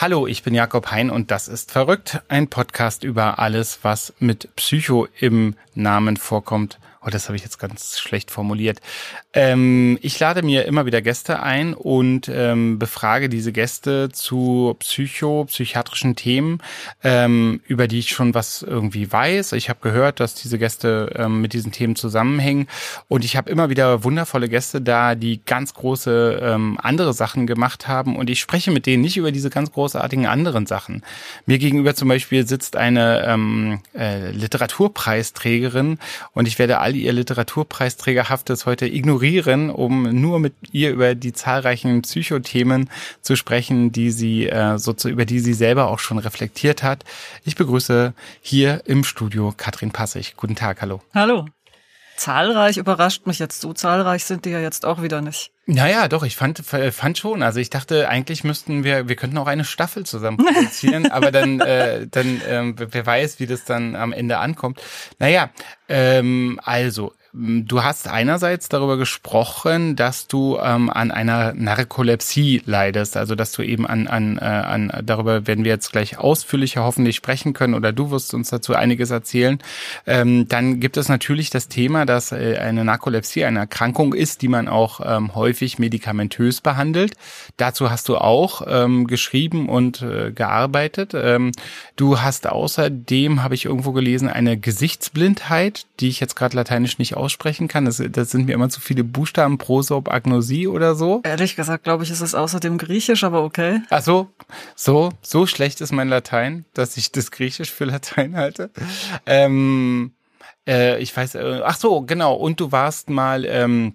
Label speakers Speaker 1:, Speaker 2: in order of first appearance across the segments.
Speaker 1: Hallo, ich bin Jakob Hein und das ist Verrückt, ein Podcast über alles, was mit Psycho im Namen vorkommt Oh, das habe ich jetzt ganz schlecht formuliert. Ähm, ich lade mir immer wieder Gäste ein und ähm, befrage diese Gäste zu psycho, psychiatrischen Themen, ähm, über die ich schon was irgendwie weiß. Ich habe gehört, dass diese Gäste ähm, mit diesen Themen zusammenhängen und ich habe immer wieder wundervolle Gäste da, die ganz große ähm, andere Sachen gemacht haben und ich spreche mit denen nicht über diese ganz großartigen anderen Sachen. Mir gegenüber zum Beispiel sitzt eine ähm, äh, Literaturpreisträgerin und ich werde all ihr Literaturpreisträgerhaftes heute ignorieren, um nur mit ihr über die zahlreichen Psychothemen zu sprechen, die sie äh, so zu, über die sie selber auch schon reflektiert hat. Ich begrüße hier im Studio Katrin Passig. Guten Tag, hallo.
Speaker 2: Hallo. Zahlreich überrascht mich jetzt. So zahlreich sind die ja jetzt auch wieder nicht.
Speaker 1: Naja, doch, ich fand, fand schon. Also ich dachte, eigentlich müssten wir, wir könnten auch eine Staffel zusammen produzieren, aber dann, äh, dann ähm, wer weiß, wie das dann am Ende ankommt. Naja, ähm, also Du hast einerseits darüber gesprochen, dass du ähm, an einer Narkolepsie leidest, also dass du eben an, an, äh, an, darüber werden wir jetzt gleich ausführlicher hoffentlich sprechen können oder du wirst uns dazu einiges erzählen. Ähm, dann gibt es natürlich das Thema, dass äh, eine Narkolepsie eine Erkrankung ist, die man auch ähm, häufig medikamentös behandelt. Dazu hast du auch ähm, geschrieben und äh, gearbeitet. Ähm, du hast außerdem, habe ich irgendwo gelesen, eine Gesichtsblindheit, die ich jetzt gerade lateinisch nicht aussprechen kann. Das, das sind mir immer zu viele Buchstaben, Prosop, Agnosie oder so.
Speaker 2: Ehrlich gesagt, glaube ich, ist es außerdem Griechisch, aber okay.
Speaker 1: Ach so, so, so schlecht ist mein Latein, dass ich das Griechisch für Latein halte. Ähm, äh, ich weiß, äh, ach so, genau. Und du warst mal ähm,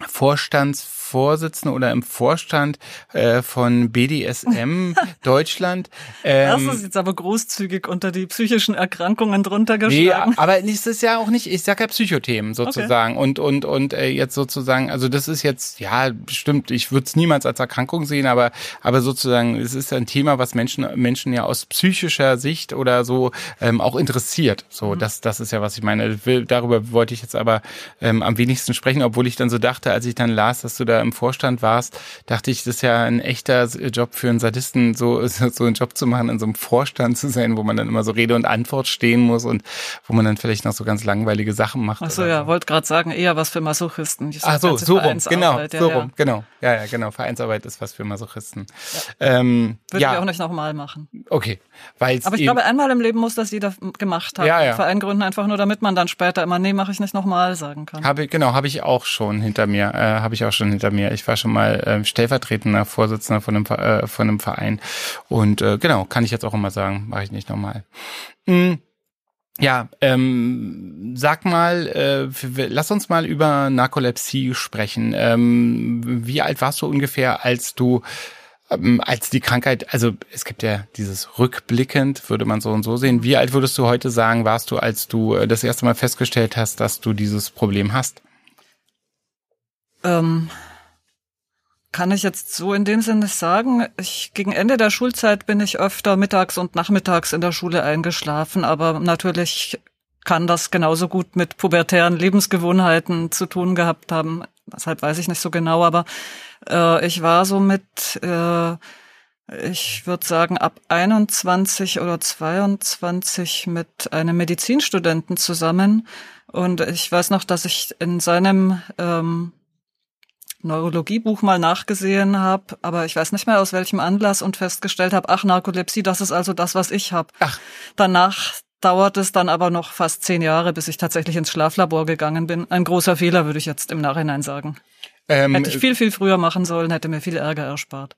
Speaker 1: Vorstands Vorsitzende oder im Vorstand äh, von BDSM Deutschland.
Speaker 2: Ähm, das ist jetzt aber großzügig unter die psychischen Erkrankungen drunter geschlagen.
Speaker 1: Nee, aber es ist ja auch nicht, ich sag ja Psychothemen sozusagen okay. und und und äh, jetzt sozusagen, also das ist jetzt ja stimmt, ich würde es niemals als Erkrankung sehen, aber aber sozusagen es ist ein Thema, was Menschen Menschen ja aus psychischer Sicht oder so ähm, auch interessiert. So, mhm. das das ist ja was ich meine. Darüber wollte ich jetzt aber ähm, am wenigsten sprechen, obwohl ich dann so dachte, als ich dann las, dass du da im Vorstand warst, dachte ich, das ist ja ein echter Job für einen Sadisten, so, so einen Job zu machen, in so einem Vorstand zu sein, wo man dann immer so Rede und Antwort stehen muss und wo man dann vielleicht noch so ganz langweilige Sachen macht.
Speaker 2: Ach so, ja, so. wollte gerade sagen, eher was für Masochisten.
Speaker 1: Ach so, so rum, genau, ja, so rum, genau. Ja, ja, genau. Vereinsarbeit ist was für Masochisten. Ja. Ähm,
Speaker 2: Würde ja. ich auch nicht nochmal machen.
Speaker 1: Okay.
Speaker 2: Weil's Aber ich glaube, einmal im Leben muss das jeder gemacht haben. Ja, ja. Verein gründen einfach nur, damit man dann später immer, nee, mache ich nicht nochmal sagen kann.
Speaker 1: Habe, genau, habe ich auch schon hinter mir, äh, habe ich auch schon hinter mir. Ich war schon mal äh, stellvertretender Vorsitzender von einem, äh, von einem Verein. Und äh, genau, kann ich jetzt auch immer sagen, mache ich nicht nochmal. Mhm. Ja, ähm, sag mal, äh, lass uns mal über Narkolepsie sprechen. Ähm, wie alt warst du ungefähr, als du ähm, als die Krankheit, also es gibt ja dieses rückblickend, würde man so und so sehen. Wie alt würdest du heute sagen, warst du, als du äh, das erste Mal festgestellt hast, dass du dieses Problem hast?
Speaker 2: Ähm, kann ich jetzt so in dem Sinne sagen. Ich, gegen Ende der Schulzeit bin ich öfter mittags und nachmittags in der Schule eingeschlafen, aber natürlich kann das genauso gut mit pubertären Lebensgewohnheiten zu tun gehabt haben. Deshalb weiß ich nicht so genau, aber äh, ich war so mit, äh, ich würde sagen, ab 21 oder 22 mit einem Medizinstudenten zusammen. Und ich weiß noch, dass ich in seinem ähm, Neurologiebuch mal nachgesehen habe, aber ich weiß nicht mehr aus welchem Anlass und festgestellt habe, ach, Narkolepsie, das ist also das, was ich habe. Danach dauert es dann aber noch fast zehn Jahre, bis ich tatsächlich ins Schlaflabor gegangen bin. Ein großer Fehler, würde ich jetzt im Nachhinein sagen. Ähm, hätte ich viel, viel früher machen sollen, hätte mir viel Ärger erspart.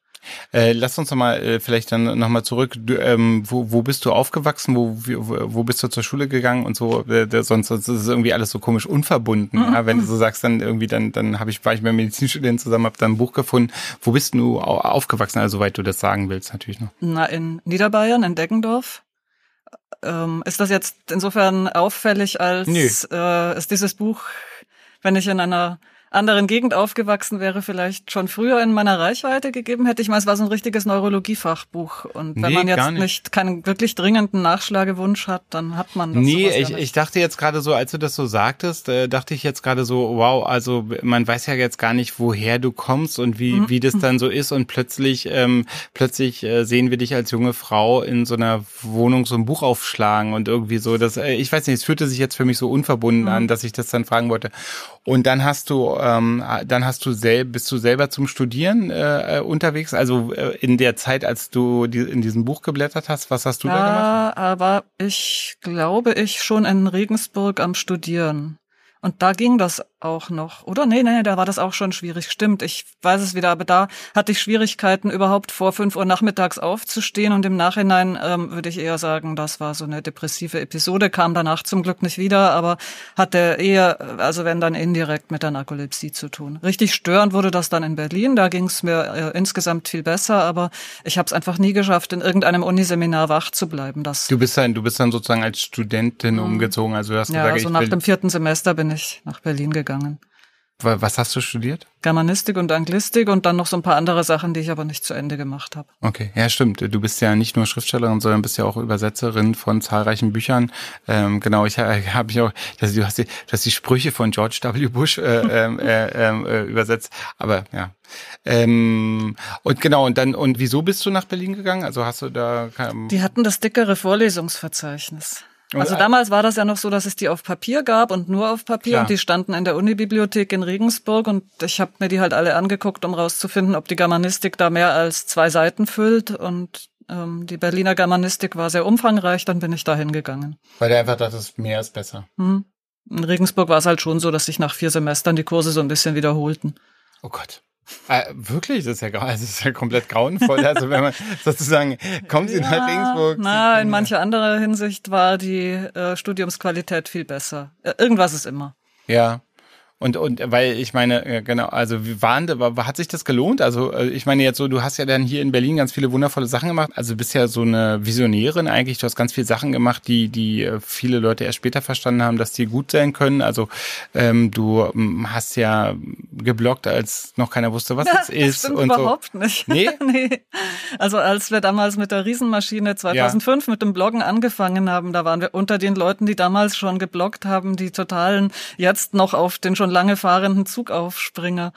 Speaker 1: Äh, lass uns noch mal äh, vielleicht dann noch mal zurück. Du, ähm, wo, wo bist du aufgewachsen? Wo, wo, wo bist du zur Schule gegangen und so? Äh, sonst, sonst ist es irgendwie alles so komisch unverbunden. Mhm. Ja? Wenn du so sagst, dann irgendwie dann dann habe ich war ich mit Medizinstudenten zusammen, habe dann ein Buch gefunden. Wo bist du aufgewachsen? Also soweit du das sagen willst, natürlich noch.
Speaker 2: Na in Niederbayern in Deggendorf. ähm, ist das jetzt insofern auffällig, als äh, ist dieses Buch, wenn ich in einer anderen Gegend aufgewachsen wäre, vielleicht schon früher in meiner Reichweite gegeben hätte. Ich meine, es war so ein richtiges Neurologiefachbuch. Und wenn
Speaker 1: Nee,
Speaker 2: man jetzt
Speaker 1: nicht.
Speaker 2: nicht keinen wirklich dringenden Nachschlagewunsch hat, dann hat man das
Speaker 1: Nee,
Speaker 2: sowas ja
Speaker 1: ich, ich dachte jetzt gerade so, als du das so sagtest, äh, dachte ich jetzt gerade so, wow, also man weiß ja jetzt gar nicht, woher du kommst und wie,
Speaker 2: Mhm.
Speaker 1: wie das dann so ist und plötzlich, ähm, plötzlich äh, sehen wir dich als junge Frau in so einer Wohnung so ein Buch aufschlagen und irgendwie so, das, äh, ich weiß nicht, es fühlte sich jetzt für mich so unverbunden
Speaker 2: Mhm.
Speaker 1: an, dass ich das dann fragen wollte. Und dann hast du, ähm, dann hast du sel bist du selber zum Studieren äh, äh, unterwegs, also äh, in der Zeit, als du die, in diesem Buch geblättert hast, was hast du da gemacht?
Speaker 2: Ja, aber ich glaube, ich schon in Regensburg am Studieren. Und da ging das auch noch. Oder? Nee, nee, da war das auch schon schwierig. Stimmt, ich weiß es wieder. Aber da hatte ich Schwierigkeiten, überhaupt vor fünf Uhr nachmittags aufzustehen. Und im Nachhinein ähm, würde ich eher sagen, das war so eine depressive Episode, kam danach zum Glück nicht wieder, aber hatte eher, also wenn dann indirekt mit der Narkolepsie zu tun. Richtig störend wurde das dann in Berlin. Da ging es mir äh, insgesamt viel besser, aber ich habe es einfach nie geschafft, in irgendeinem Uniseminar wach zu bleiben. Das
Speaker 1: Du bist dann, du bist dann sozusagen als Studentin umgezogen. Also du hast
Speaker 2: Mhm. ja,
Speaker 1: gesagt,
Speaker 2: also nach dem vierten Semester bin ich nach Berlin gegangen.
Speaker 1: Wa- was hast du studiert?
Speaker 2: Germanistik und Anglistik und dann noch so ein paar andere Sachen, die ich aber nicht zu Ende gemacht habe.
Speaker 1: Okay, ja stimmt. Du bist ja nicht nur Schriftstellerin, sondern bist ja auch Übersetzerin von zahlreichen Büchern. Ähm, genau, ich habe hab ich auch, dass du hast die, du hast die Sprüche von George W. Bush äh, ähm, äh, ähm, äh, übersetzt. Aber ja. Ähm, und genau, und dann, und wieso bist du nach Berlin gegangen? Also hast du da
Speaker 2: Die hatten das dickere Vorlesungsverzeichnis. Also damals war das ja noch so, dass es die auf Papier gab und nur auf Papier
Speaker 1: Klar.
Speaker 2: und die standen in der Unibibliothek in Regensburg und ich habe mir die halt alle angeguckt, um rauszufinden, ob die Germanistik da mehr als zwei Seiten füllt und ähm, die Berliner Germanistik war sehr umfangreich, dann bin ich da hingegangen.
Speaker 1: weil du einfach dachtest, mehr ist besser.
Speaker 2: Hm. In Regensburg war es halt schon so, dass sich nach vier Semestern die Kurse so ein bisschen wiederholten.
Speaker 1: Oh Gott. Äh, wirklich, das ist ja, also das ist ja komplett grauenvoll. Also wenn man sozusagen, kommen Sie nach Regensburg.
Speaker 2: Na, in mancher anderer Hinsicht war die äh, Studiumsqualität viel besser. Äh, irgendwas ist immer.
Speaker 1: Ja. Und, und weil ich meine, äh, genau, also wie waren, hat sich das gelohnt? Also äh, ich meine jetzt so, du hast ja dann hier in Berlin ganz viele wundervolle Sachen gemacht. Also du bist ja so eine Visionärin eigentlich. Du hast ganz viele Sachen gemacht, die, die äh, viele Leute erst später verstanden haben, dass die gut sein können. Also ähm, du ähm, hast ja geblockt, als noch keiner wusste, was das ist.
Speaker 2: stimmt
Speaker 1: und so.
Speaker 2: überhaupt nicht.
Speaker 1: Nee?
Speaker 2: nee. Also als wir damals mit der Riesenmaschine 2005 mit dem Bloggen angefangen haben, da waren wir unter den Leuten, die damals schon gebloggt haben, die totalen jetzt noch auf den schon lange fahrenden Zugaufspringer.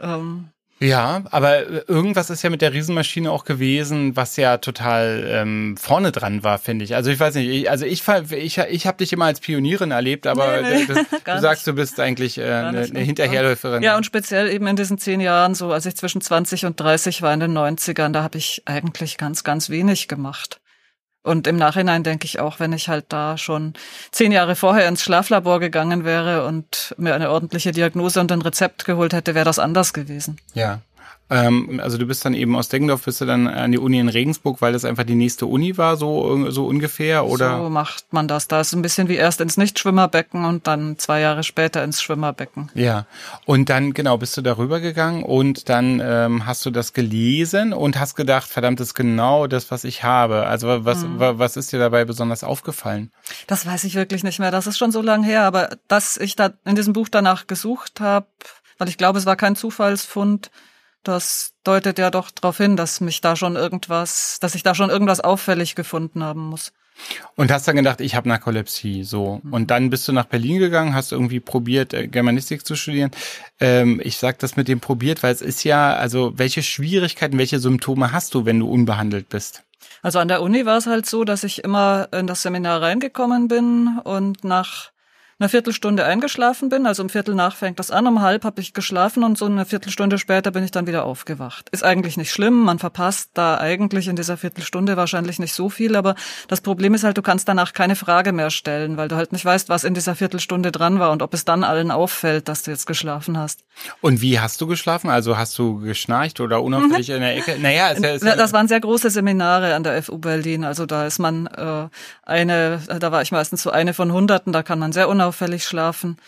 Speaker 2: Ähm,
Speaker 1: Ja, aber äh, irgendwas ist ja mit der Riesenmaschine auch gewesen, was ja total ähm, vorne dran war, finde ich. Also ich weiß nicht, ich, also ich ich, ich habe dich immer als Pionierin erlebt, aber
Speaker 2: Nee, nee,
Speaker 1: du,
Speaker 2: gar
Speaker 1: du sagst,
Speaker 2: nicht.
Speaker 1: du bist eigentlich äh, eine, eine Hinterherläuferin.
Speaker 2: Ja, und speziell eben in diesen zehn Jahren, so als ich zwischen 20 und 30 war in den 90ern, da habe ich eigentlich ganz, ganz wenig gemacht. Und im Nachhinein denke ich auch, wenn ich halt da schon zehn Jahre vorher ins Schlaflabor gegangen wäre und mir eine ordentliche Diagnose und ein Rezept geholt hätte, wäre das anders gewesen.
Speaker 1: Ja. Ähm, also du bist dann eben aus Deggendorf, bist du dann an die Uni in Regensburg, weil das einfach die nächste Uni war, so, so ungefähr, oder?
Speaker 2: So macht man das. Da ist ein bisschen wie erst ins Nichtschwimmerbecken und dann zwei Jahre später ins Schwimmerbecken.
Speaker 1: Ja, und dann, genau, bist du darüber gegangen und dann ähm, hast du das gelesen und hast gedacht, verdammt, das ist genau das, was ich habe. Also was, wa- was ist dir dabei besonders aufgefallen?
Speaker 2: Das weiß ich wirklich nicht mehr. Das ist schon so lang her. Aber dass ich da in diesem Buch danach gesucht habe, weil ich glaube, es war kein Zufallsfund, das deutet ja doch darauf hin, dass mich da schon irgendwas, dass ich da schon irgendwas auffällig gefunden haben muss.
Speaker 1: Und hast dann gedacht, ich habe Narkolepsie, so. Und dann bist du nach Berlin gegangen, hast irgendwie probiert, äh, Germanistik zu studieren. Ähm, ich sag das mit dem probiert, weil es ist ja, also welche Schwierigkeiten, welche Symptome hast du, wenn du unbehandelt bist?
Speaker 2: Also an der Uni war es halt so, dass ich immer in das Seminar reingekommen bin und nach einer Viertelstunde eingeschlafen bin. Also um Viertel nach fängt das an, um halb habe ich geschlafen und so eine Viertelstunde später bin ich dann wieder aufgewacht. Ist eigentlich nicht schlimm, man verpasst da eigentlich in dieser Viertelstunde wahrscheinlich nicht so viel, aber das Problem ist halt, du kannst danach keine Frage mehr stellen, weil du halt nicht weißt, was in dieser Viertelstunde dran war und ob es dann allen auffällt, dass du jetzt geschlafen hast.
Speaker 1: Und wie hast du geschlafen? Also hast du geschnarcht oder unauffällig in der Ecke? Naja, ist ja, ist ja,
Speaker 2: Das waren sehr große Seminare an der FU Berlin. Also da ist man äh, eine, da war ich meistens so eine von Hunderten, da kann man sehr unauffällig schlafen.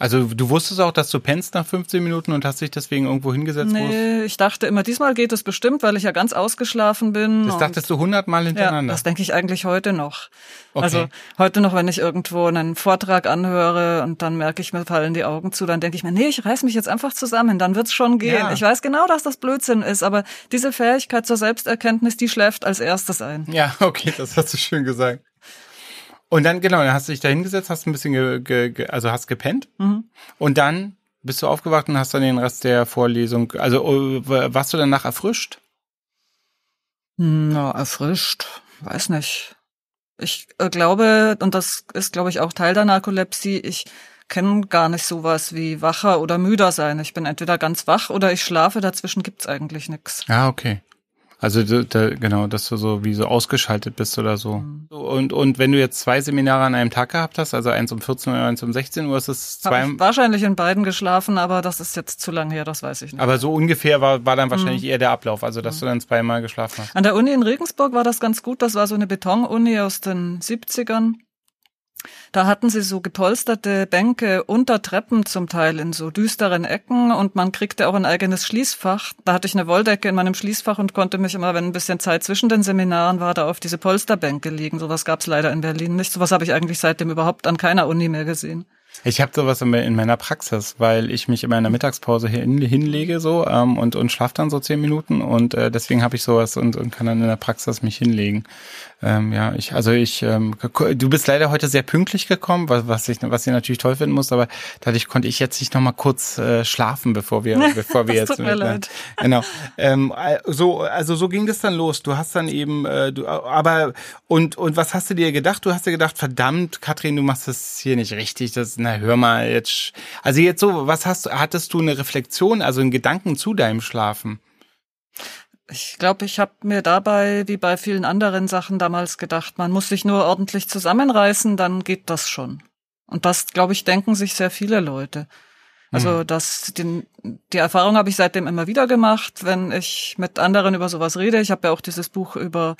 Speaker 1: Also du wusstest auch, dass du pennst nach 15 Minuten und hast dich deswegen irgendwo hingesetzt?
Speaker 2: Nee, ich dachte immer, diesmal geht es bestimmt, weil ich ja ganz ausgeschlafen bin.
Speaker 1: Das dachtest du hundertmal hintereinander?
Speaker 2: Ja, das denke ich eigentlich heute noch. Okay. Also heute noch, wenn ich irgendwo einen Vortrag anhöre und dann merke ich, mir fallen die Augen zu, dann denke ich mir, nee, ich reiß mich jetzt einfach zusammen, dann wird's schon gehen. Ja. Ich weiß genau, dass das Blödsinn ist, aber diese Fähigkeit zur Selbsterkenntnis, die schläft als erstes ein.
Speaker 1: Ja, okay, das hast du schön gesagt. Und dann, genau, dann hast du dich da hingesetzt, hast ein bisschen, ge, ge, ge, also hast gepennt. Mhm. Und dann bist du aufgewacht und hast dann den Rest der Vorlesung, also oh, warst du danach erfrischt?
Speaker 2: Na, erfrischt, weiß nicht. Ich äh, glaube, und das ist, glaube ich, auch Teil der Narkolepsie, ich kenne gar nicht sowas wie wacher oder müder sein. Ich bin entweder ganz wach oder ich schlafe, dazwischen gibt's eigentlich nix.
Speaker 1: Ja, okay. Also da, genau, dass du so wie so ausgeschaltet bist oder so. Mhm. Und, und wenn du jetzt zwei Seminare an einem Tag gehabt hast, also eins um 14 Uhr, eins um 16 Uhr, ist es zwei.
Speaker 2: Hab ich wahrscheinlich in beiden geschlafen, aber das ist jetzt zu lang her, das weiß ich nicht.
Speaker 1: Aber so ungefähr war, war dann wahrscheinlich mhm. eher der Ablauf, also dass mhm. du dann zweimal geschlafen hast.
Speaker 2: An der Uni in Regensburg war das ganz gut. Das war so eine Betonuni aus den 70ern. Da hatten sie so gepolsterte Bänke unter Treppen zum Teil in so düsteren Ecken und man kriegte auch ein eigenes Schließfach. Da hatte ich eine Wolldecke in meinem Schließfach und konnte mich immer, wenn ein bisschen Zeit zwischen den Seminaren war, da auf diese Polsterbänke liegen. Sowas gab's leider in Berlin nicht. Sowas habe ich eigentlich seitdem überhaupt an keiner Uni mehr gesehen.
Speaker 1: Ich habe sowas in meiner Praxis, weil ich mich immer in der Mittagspause hin, hinlege so ähm, und und schlafe dann so zehn Minuten und äh, deswegen habe ich sowas und, und kann dann in der Praxis mich hinlegen. Ähm, ja, ich also ich ähm, du bist leider heute sehr pünktlich gekommen, was, was ich was ich natürlich toll finden muss, aber dadurch konnte ich jetzt nicht noch mal kurz äh, schlafen, bevor wir bevor wir jetzt
Speaker 2: tut mir leid.
Speaker 1: genau ähm, so also so ging das dann los. Du hast dann eben äh, du aber und und was hast du dir gedacht? Du hast dir gedacht, verdammt, Katrin, du machst das hier nicht richtig. Das na hör mal jetzt. Also jetzt so, was hast du, hattest du eine Reflexion, also einen Gedanken zu deinem Schlafen?
Speaker 2: Ich glaube, ich habe mir dabei, wie bei vielen anderen Sachen damals gedacht, man muss sich nur ordentlich zusammenreißen, dann geht das schon. Und das, glaube ich, denken sich sehr viele Leute. Also hm. das, den, die Erfahrung habe ich seitdem immer wieder gemacht, wenn ich mit anderen über sowas rede. Ich habe ja auch dieses Buch über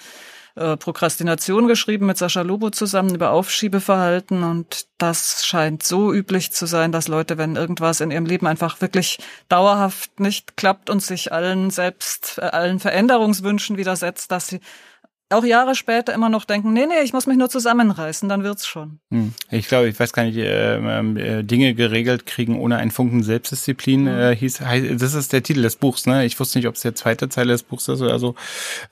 Speaker 2: äh, Prokrastination geschrieben mit Sascha Lobo zusammen über Aufschiebeverhalten. Und das scheint so üblich zu sein, dass Leute, wenn irgendwas in ihrem Leben einfach wirklich dauerhaft nicht klappt und sich allen selbst, äh, allen Veränderungswünschen widersetzt, dass sie auch Jahre später immer noch denken, nee, nee, ich muss mich nur zusammenreißen, dann wird's schon.
Speaker 1: Hm. Ich glaube, ich weiß gar nicht, ähm, äh, Dinge geregelt kriegen ohne einen Funken Selbstdisziplin mhm. äh, hieß, das ist der Titel des Buchs, ne? Ich wusste nicht, ob es der zweite Teil des Buchs ist oder so.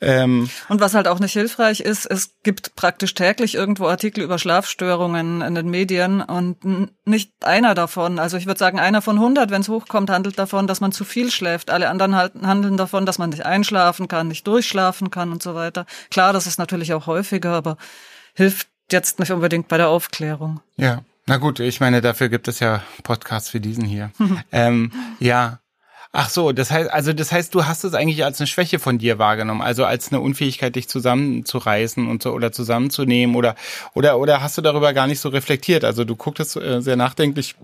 Speaker 2: Ähm. Und was halt auch nicht hilfreich ist, es gibt praktisch täglich irgendwo Artikel über Schlafstörungen in den Medien und nicht einer davon, also ich würde sagen, einer von 100, wenn es hochkommt, handelt davon, dass man zu viel schläft. Alle anderen handeln davon, dass man nicht einschlafen kann, nicht durchschlafen kann und so weiter. Klar Klar, das ist natürlich auch häufiger, aber hilft jetzt nicht unbedingt bei der Aufklärung.
Speaker 1: Ja, na gut, ich meine, dafür gibt es ja Podcasts wie diesen hier. ähm, ja. Ach so, das heißt, also das heißt, du hast es eigentlich als eine Schwäche von dir wahrgenommen, also als eine Unfähigkeit, dich zusammenzureißen und so oder zusammenzunehmen oder oder oder hast du darüber gar nicht so reflektiert? Also du gucktest äh, sehr nachdenklich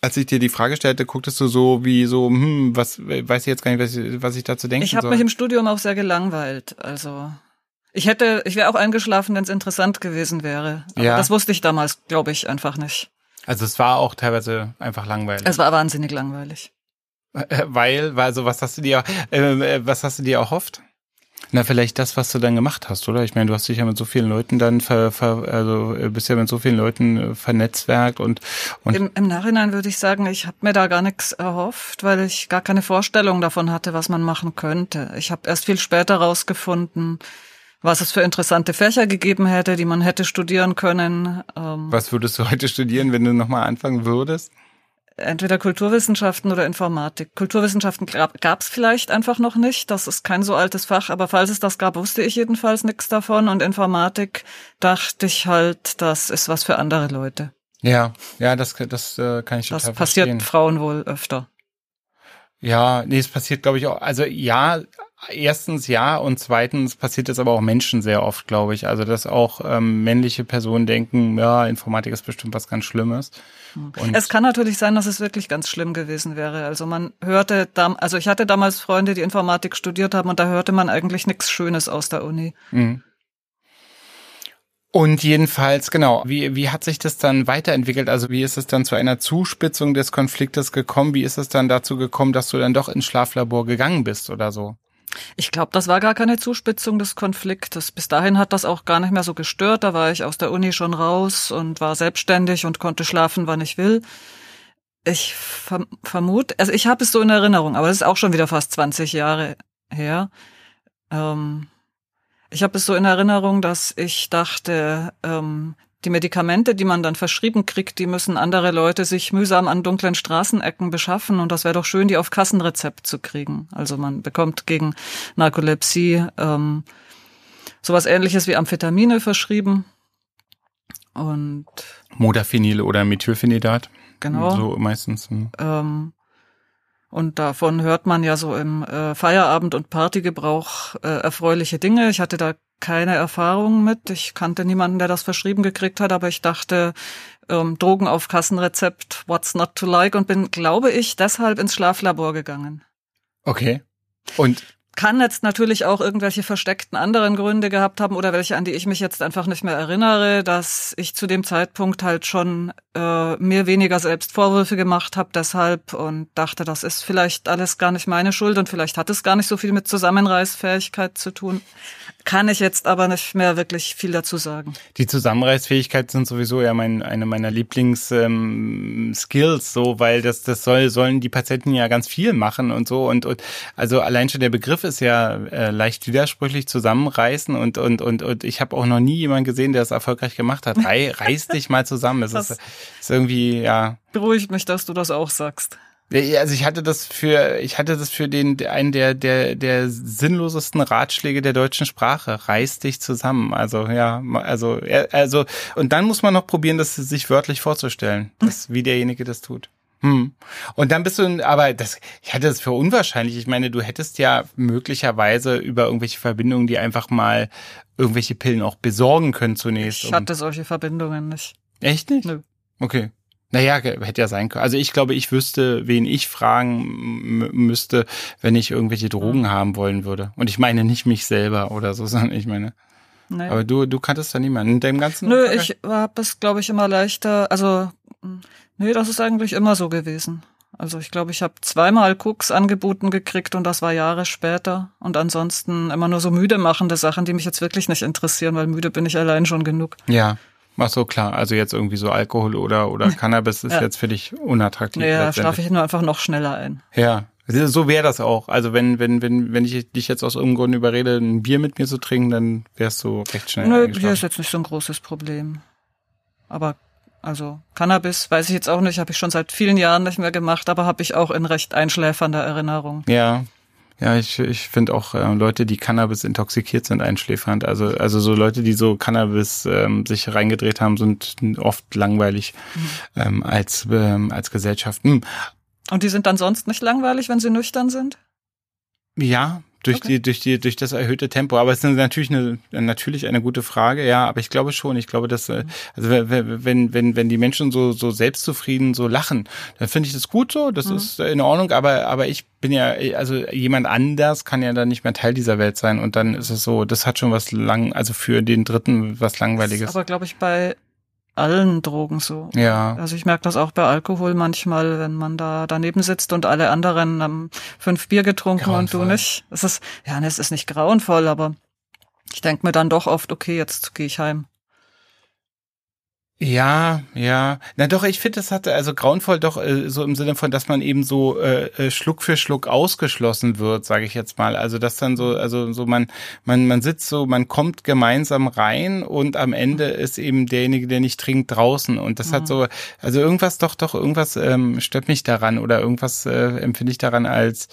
Speaker 1: als ich dir die Frage stellte, gucktest du so wie so, hm, was weiß ich jetzt gar nicht, was ich, was ich dazu denke.
Speaker 2: Ich habe mich im Studium auch sehr gelangweilt. Also ich hätte, ich wäre auch eingeschlafen, wenn es interessant gewesen wäre. Aber ja. das wusste ich damals, glaube ich, einfach nicht.
Speaker 1: Also es war auch teilweise einfach langweilig.
Speaker 2: Es war wahnsinnig langweilig.
Speaker 1: Äh, weil, also was hast du dir, äh, äh, was hast du dir erhofft? Na, vielleicht das, was du dann gemacht hast, oder? Ich meine, du hast dich ja mit so vielen Leuten dann ver, ver also äh, bist ja mit so vielen Leuten vernetzwerkt und, und
Speaker 2: Im, Im Nachhinein würde ich sagen, ich habe mir da gar nichts erhofft, weil ich gar keine Vorstellung davon hatte, was man machen könnte. Ich habe erst viel später rausgefunden, was es für interessante Fächer gegeben hätte, die man hätte studieren können.
Speaker 1: Ähm, was würdest du heute studieren, wenn du nochmal anfangen würdest?
Speaker 2: Entweder Kulturwissenschaften oder Informatik. Kulturwissenschaften gab es vielleicht einfach noch nicht. Das ist kein so altes Fach, aber falls es das gab, wusste ich jedenfalls nichts davon. Und Informatik dachte ich halt, das ist was für andere Leute.
Speaker 1: Ja, ja, das, das äh, kann ich total
Speaker 2: Das passiert
Speaker 1: verstehen.
Speaker 2: Frauen wohl öfter.
Speaker 1: Ja, nee, es passiert, glaube ich, auch. Also ja, erstens ja und zweitens passiert es aber auch Menschen sehr oft, glaube ich. Also dass auch ähm, männliche Personen denken, ja, Informatik ist bestimmt was ganz Schlimmes.
Speaker 2: Und es kann natürlich sein, dass es wirklich ganz schlimm gewesen wäre. Also man hörte, da, also ich hatte damals Freunde, die Informatik studiert haben und da hörte man eigentlich nichts Schönes aus der Uni. Mhm.
Speaker 1: Und jedenfalls, genau, wie, wie hat sich das dann weiterentwickelt? Also wie ist es dann zu einer Zuspitzung des Konfliktes gekommen? Wie ist es dann dazu gekommen, dass du dann doch ins Schlaflabor gegangen bist oder so?
Speaker 2: Ich glaube, das war gar keine Zuspitzung des Konfliktes. Bis dahin hat das auch gar nicht mehr so gestört. Da war ich aus der Uni schon raus und war selbstständig und konnte schlafen, wann ich will. Ich verm vermute, also ich habe es so in Erinnerung, aber das ist auch schon wieder fast 20 Jahre her. Ähm, ich habe es so in Erinnerung, dass ich dachte, ähm, die Medikamente, die man dann verschrieben kriegt, die müssen andere Leute sich mühsam an dunklen Straßenecken beschaffen und das wäre doch schön, die auf Kassenrezept zu kriegen. Also man bekommt gegen Narkolepsie ähm, sowas ähnliches wie Amphetamine verschrieben und
Speaker 1: Modafinil oder Methylphenidat.
Speaker 2: Genau.
Speaker 1: So meistens. Hm.
Speaker 2: Ähm, und davon hört man ja so im äh, Feierabend- und Partygebrauch äh, erfreuliche Dinge. Ich hatte da keine Erfahrung mit. Ich kannte niemanden, der das verschrieben gekriegt hat, aber ich dachte, ähm, Drogen auf Kassenrezept, what's not to like und bin, glaube ich, deshalb ins Schlaflabor gegangen.
Speaker 1: Okay. Und
Speaker 2: kann jetzt natürlich auch irgendwelche versteckten anderen Gründe gehabt haben oder welche, an die ich mich jetzt einfach nicht mehr erinnere, dass ich zu dem Zeitpunkt halt schon äh, mir weniger selbst Vorwürfe gemacht habe deshalb und dachte, das ist vielleicht alles gar nicht meine Schuld und vielleicht hat es gar nicht so viel mit Zusammenreißfähigkeit zu tun. Kann ich jetzt aber nicht mehr wirklich viel dazu sagen.
Speaker 1: Die Zusammenreißfähigkeit sind sowieso ja mein, eine meiner Lieblings-Skills, ähm, so, weil das, das soll, sollen die Patienten ja ganz viel machen und so. Und, und also allein schon der Begriff ist ja äh, leicht widersprüchlich zusammenreißen und, und, und, und ich habe auch noch nie jemanden gesehen, der es erfolgreich gemacht hat. Rei, reiß dich mal zusammen. Es ist, ist irgendwie, ja.
Speaker 2: Beruhigt mich, dass du das auch sagst.
Speaker 1: Also ich hatte das für, ich hatte das für den einen der der der sinnlosesten Ratschläge der deutschen Sprache. Reiß dich zusammen. Also ja, also also und dann muss man noch probieren, das sich wörtlich vorzustellen, dass, wie derjenige das tut. Hm. Und dann bist du, aber das, ich hatte das für unwahrscheinlich. Ich meine, du hättest ja möglicherweise über irgendwelche Verbindungen, die einfach mal irgendwelche Pillen auch besorgen können zunächst.
Speaker 2: Ich hatte solche Verbindungen nicht.
Speaker 1: Echt nicht?
Speaker 2: Nö.
Speaker 1: Okay. Naja, hätte ja sein können. Also ich glaube, ich wüsste, wen ich fragen müsste, wenn ich irgendwelche Drogen mhm. haben wollen würde. Und ich meine nicht mich selber oder so, sondern ich meine. Nee. Aber du, du kanntest da niemanden in deinem ganzen.
Speaker 2: Nö, Umfang? ich habe es, glaube ich, immer leichter. Also, nö, das ist eigentlich immer so gewesen. Also ich glaube, ich habe zweimal Cooks angeboten gekriegt und das war Jahre später. Und ansonsten immer nur so müde machende Sachen, die mich jetzt wirklich nicht interessieren, weil müde bin ich allein schon genug.
Speaker 1: Ja. Ach so, klar. Also jetzt irgendwie so Alkohol oder, oder Cannabis ist ja. jetzt für dich unattraktiv.
Speaker 2: Ja, schlafe ich nur einfach noch schneller ein.
Speaker 1: Ja. So wäre das auch. Also wenn, wenn, wenn, wenn ich dich jetzt aus irgendeinem Grund überrede, ein Bier mit mir zu trinken, dann wärst du recht schnell.
Speaker 2: Nö, Bier ist jetzt nicht so ein großes Problem. Aber also Cannabis weiß ich jetzt auch nicht, habe ich schon seit vielen Jahren nicht mehr gemacht, aber habe ich auch in recht einschläfernder Erinnerung.
Speaker 1: Ja, ja, ich, ich finde auch äh, Leute, die Cannabis intoxikiert sind, einschläfernd. Also, also so Leute, die so Cannabis ähm, sich reingedreht haben, sind oft langweilig mhm. ähm, als, ähm, als Gesellschaft. Hm.
Speaker 2: Und die sind dann sonst nicht langweilig, wenn sie nüchtern sind?
Speaker 1: Ja, durch okay. die durch die durch das erhöhte Tempo. Aber es ist natürlich eine natürlich eine gute Frage ja aber ich glaube schon. Ich glaube dass äh, also wenn wenn wenn die Menschen so so selbstzufrieden so lachen dann finde ich das gut so das mhm. ist in Ordnung. Aber aber ich bin ja also jemand anders kann ja dann nicht mehr Teil dieser Welt sein. Und dann ist es so das hat schon was lang also für den dritten was langweiliges.
Speaker 2: Aber glaube ich bei allen Drogen so.
Speaker 1: Ja.
Speaker 2: Also ich merke das auch bei Alkohol manchmal, wenn man da daneben sitzt und alle anderen haben fünf Bier getrunken grauenvoll. und du nicht. Es ist, ja, es ist nicht grauenvoll, aber ich denke mir dann doch oft, okay, jetzt gehe ich heim.
Speaker 1: Ja, ja. Na doch, ich finde, das hatte also grauenvoll doch äh, so im Sinne von, dass man eben so äh, äh Schluck für Schluck ausgeschlossen wird, sage ich jetzt mal. Also dass dann so, also so man man man sitzt so, man kommt gemeinsam rein und am Ende ist eben derjenige, der nicht trinkt, draußen. Und das mhm. hat so, also irgendwas doch doch irgendwas ähm, stört mich daran oder irgendwas äh, empfinde ich daran als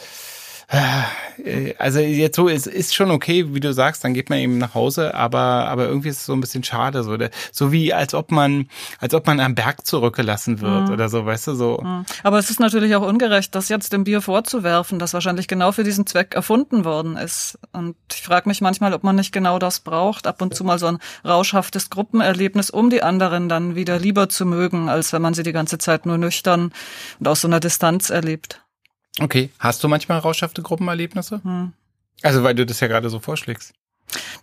Speaker 1: also jetzt so ist ist schon okay, wie du sagst, dann geht man eben nach Hause, aber aber irgendwie ist es so ein bisschen schade so, so wie als ob man als ob man am Berg zurückgelassen wird mhm. oder so, weißt du so. Mhm.
Speaker 2: Aber es ist natürlich auch ungerecht, das jetzt dem Bier vorzuwerfen, das wahrscheinlich genau für diesen Zweck erfunden worden ist. Und ich frage mich manchmal, ob man nicht genau das braucht, ab und zu mal so ein rauschhaftes Gruppenerlebnis, um die anderen dann wieder lieber zu mögen, als wenn man sie die ganze Zeit nur nüchtern und aus so einer Distanz erlebt.
Speaker 1: Okay. Hast du manchmal rauschhafte Gruppenerlebnisse? Hm. Also, weil du das ja gerade so vorschlägst.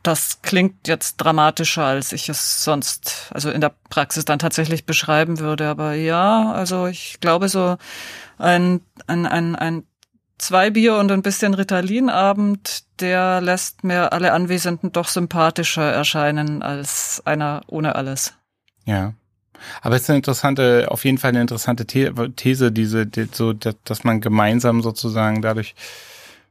Speaker 2: Das klingt jetzt dramatischer, als ich es sonst, also in der Praxis dann tatsächlich beschreiben würde. Aber ja, also ich glaube so ein, ein, ein, ein zwei Bier und ein bisschen Ritalin-Abend, der lässt mir alle Anwesenden doch sympathischer erscheinen als einer ohne alles.
Speaker 1: Ja. Aber es ist eine interessante, auf jeden Fall eine interessante These, diese, die, so, dass man gemeinsam sozusagen dadurch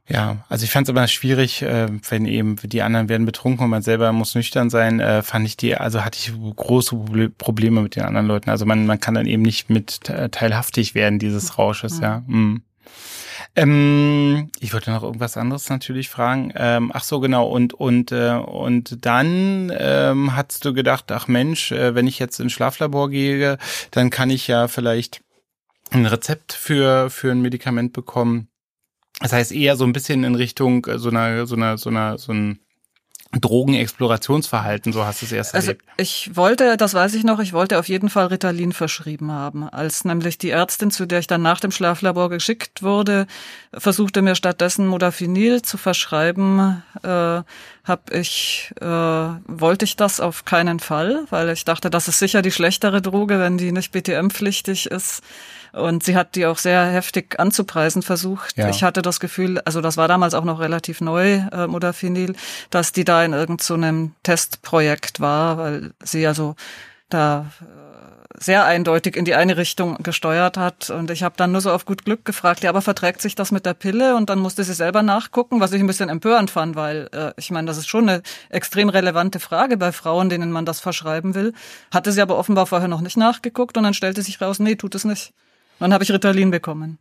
Speaker 1: ja, also ich fand es immer schwierig, äh, wenn eben die anderen werden betrunken und man selber muss nüchtern sein, äh, fand ich die, also hatte ich große Probleme mit den anderen Leuten. Also man, man kann dann eben nicht mit teilhaftig werden dieses Rausches, mhm. ja. Mhm. Ähm, ich wollte noch irgendwas anderes natürlich fragen. Ähm, ach so, genau. Und und äh, und dann ähm, hast du gedacht, ach Mensch, äh, wenn ich jetzt ins Schlaflabor gehe, dann kann ich ja vielleicht ein Rezept für für ein Medikament bekommen das heißt eher so ein bisschen in Richtung äh, so einer, so einer, so einer, so ein Drogenexplorationsverhalten, so hast du es erst
Speaker 2: also
Speaker 1: erlebt.
Speaker 2: Ich wollte, das weiß ich noch, ich wollte auf jeden Fall Ritalin verschrieben haben. Als nämlich die Ärztin, zu der ich dann nach dem Schlaflabor geschickt wurde, versuchte mir stattdessen Modafinil zu verschreiben, äh, hab ich, äh, wollte ich das auf keinen Fall, weil ich dachte, das ist sicher die schlechtere Droge, wenn die nicht BTM-pflichtig ist. Und sie hat die auch sehr heftig anzupreisen versucht. Ja. Ich hatte das Gefühl, also das war damals auch noch relativ neu, äh, Modafinil, dass die da in irgendeinem so Testprojekt war, weil sie also da äh, sehr eindeutig in die eine Richtung gesteuert hat. Und ich habe dann nur so auf gut Glück gefragt, ja, aber verträgt sich das mit der Pille? Und dann musste sie selber nachgucken, was ich ein bisschen empörend fand, weil äh, ich meine, das ist schon eine extrem relevante Frage bei Frauen, denen man das verschreiben will. Hatte sie aber offenbar vorher noch nicht nachgeguckt und dann stellte sich raus, nee, tut es nicht. Dann habe ich Ritalin bekommen.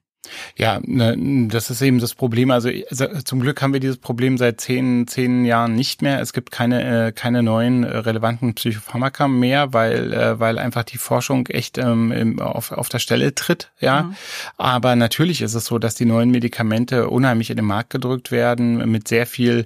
Speaker 1: Ja, ne, das ist eben das Problem. Also, also zum Glück haben wir dieses Problem seit zehn, zehn Jahren nicht mehr. Es gibt keine, äh, keine neuen äh, relevanten Psychopharmaka mehr, weil, äh, weil einfach die Forschung echt ähm, auf, auf der Stelle tritt. Ja, mhm. aber natürlich ist es so, dass die neuen Medikamente unheimlich in den Markt gedrückt werden mit sehr viel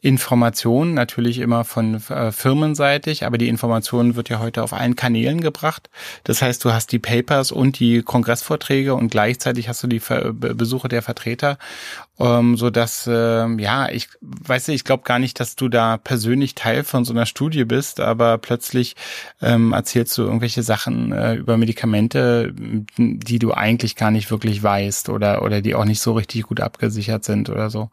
Speaker 1: Information, natürlich immer von äh, firmenseitig, aber die Information wird ja heute auf allen Kanälen gebracht. Das heißt, du hast die Papers und die Kongressvorträge und gleichzeitig hast du die Besuche der Vertreter, ähm, so dass äh, ja, ich weiß nicht, ich glaube gar nicht, dass du da persönlich Teil von so einer Studie bist, aber plötzlich ähm, erzählst du irgendwelche Sachen äh, über Medikamente, die du eigentlich gar nicht wirklich weißt oder oder die auch nicht so richtig gut abgesichert sind oder so.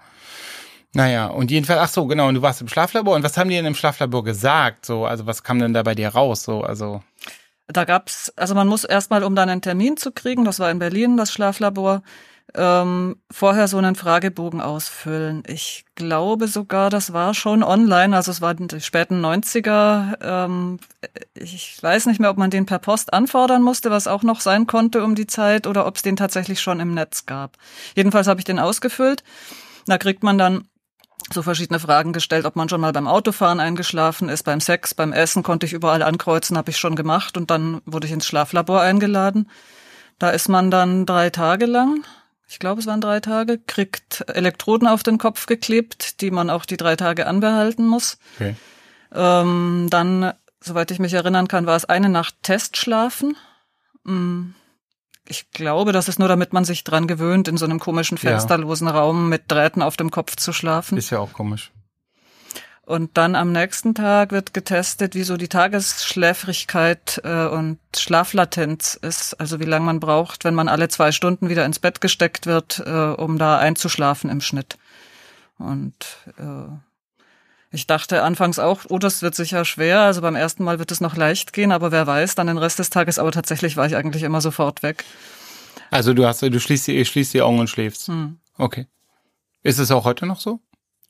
Speaker 1: Naja, und jedenfalls, ach so, genau, und du warst im Schlaflabor und was haben die denn im Schlaflabor gesagt? So, also was kam denn da bei dir raus? So, also.
Speaker 2: Da gab's, also man muss erstmal, um dann einen Termin zu kriegen, das war in Berlin, das Schlaflabor, ähm, vorher so einen Fragebogen ausfüllen. Ich glaube sogar, das war schon online, also es war die späten 90er. Ähm, ich weiß nicht mehr, ob man den per Post anfordern musste, was auch noch sein konnte um die Zeit, oder ob es den tatsächlich schon im Netz gab. Jedenfalls habe ich den ausgefüllt. Da kriegt man dann so verschiedene Fragen gestellt, ob man schon mal beim Autofahren eingeschlafen ist, beim Sex, beim Essen konnte ich überall ankreuzen, habe ich schon gemacht und dann wurde ich ins Schlaflabor eingeladen. Da ist man dann drei Tage lang, ich glaube es waren drei Tage, kriegt Elektroden auf den Kopf geklebt, die man auch die drei Tage anbehalten muss. Okay. Ähm, dann, soweit ich mich erinnern kann, war es eine Nacht Testschlafen. Mm ich glaube, das ist nur, damit man sich dran gewöhnt, in so einem komischen fensterlosen ja. Raum mit Drähten auf dem Kopf zu schlafen.
Speaker 1: Ist ja auch komisch.
Speaker 2: Und dann am nächsten Tag wird getestet, wie so die Tagesschläfrigkeit äh, und Schlaflatenz ist, also wie lange man braucht, wenn man alle zwei Stunden wieder ins Bett gesteckt wird, äh, um da einzuschlafen im Schnitt. Und äh, ich dachte anfangs auch, oh, das wird sicher schwer. Also beim ersten Mal wird es noch leicht gehen, aber wer weiß, dann den Rest des Tages. Aber tatsächlich war ich eigentlich immer sofort weg.
Speaker 1: Also du hast, du schließt die, schließt die Augen und schläfst. Hm. Okay. Ist es auch heute noch so?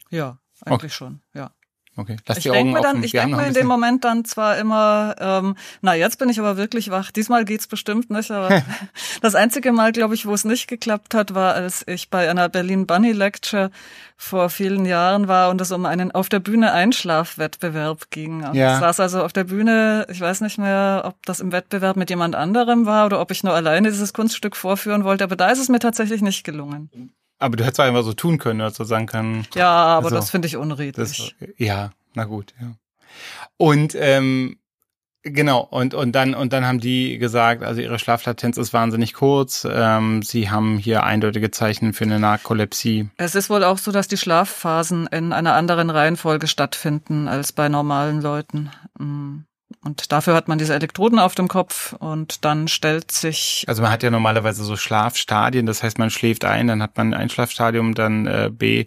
Speaker 2: Ja, eigentlich okay. schon, ja.
Speaker 1: Okay, lass
Speaker 2: ich
Speaker 1: die Augen
Speaker 2: mir dann, Ich denke mir in dem Moment dann zwar immer, ähm, na jetzt bin ich aber wirklich wach. Diesmal geht's bestimmt nicht, aber das einzige Mal, glaube ich, wo es nicht geklappt hat, war, als ich bei einer Berlin Bunny Lecture vor vielen Jahren war und es um einen auf der Bühne Einschlafwettbewerb ging. Und ja. Ich saß also auf der Bühne, ich weiß nicht mehr, ob das im Wettbewerb mit jemand anderem war oder ob ich nur alleine dieses Kunststück vorführen wollte, aber da ist es mir tatsächlich nicht gelungen.
Speaker 1: Aber du hättest einfach so tun können, dass du sagen können.
Speaker 2: Ja, aber also, das finde ich unredlich.
Speaker 1: Das, ja, na gut, ja. Und ähm, Genau, und, und dann, und dann haben die gesagt, also ihre Schlaflatenz ist wahnsinnig kurz. Ähm, sie haben hier eindeutige Zeichen für eine Narkolepsie.
Speaker 2: Es ist wohl auch so, dass die Schlafphasen in einer anderen Reihenfolge stattfinden als bei normalen Leuten. Mm. Und dafür hat man diese Elektroden auf dem Kopf und dann stellt sich.
Speaker 1: Also man hat ja normalerweise so Schlafstadien, das heißt man schläft ein, dann hat man ein Schlafstadium, dann äh, B,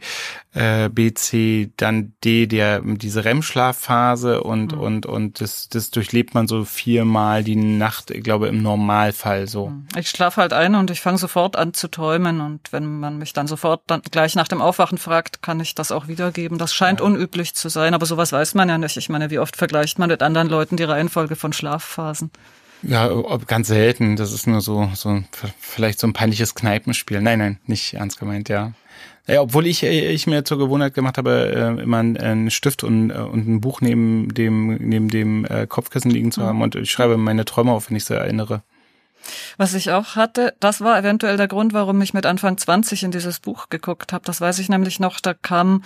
Speaker 1: äh, B, C, dann D, der diese REM-Schlafphase und mhm. und und das das durchlebt man so viermal die Nacht, ich glaube im Normalfall so. Mhm.
Speaker 2: Ich schlafe halt ein und ich fange sofort an zu träumen und wenn man mich dann sofort dann gleich nach dem Aufwachen fragt, kann ich das auch wiedergeben. Das scheint ja. unüblich zu sein, aber sowas weiß man ja nicht. Ich meine, wie oft vergleicht man mit anderen Leuten die Reihenfolge von Schlafphasen.
Speaker 1: Ja, ganz selten. Das ist nur so, so vielleicht so ein peinliches Kneipenspiel. Nein, nein, nicht ernst gemeint, ja. Ja, obwohl ich, ich mir zur Gewohnheit gemacht habe, äh, immer einen Stift und, äh, und ein Buch neben dem, neben dem äh, Kopfkissen liegen zu mhm. haben und ich schreibe meine Träume auf, wenn ich sie erinnere.
Speaker 2: Was ich auch hatte, das war eventuell der Grund, warum ich mit Anfang 20 in dieses Buch geguckt habe. Das weiß ich nämlich noch, da kam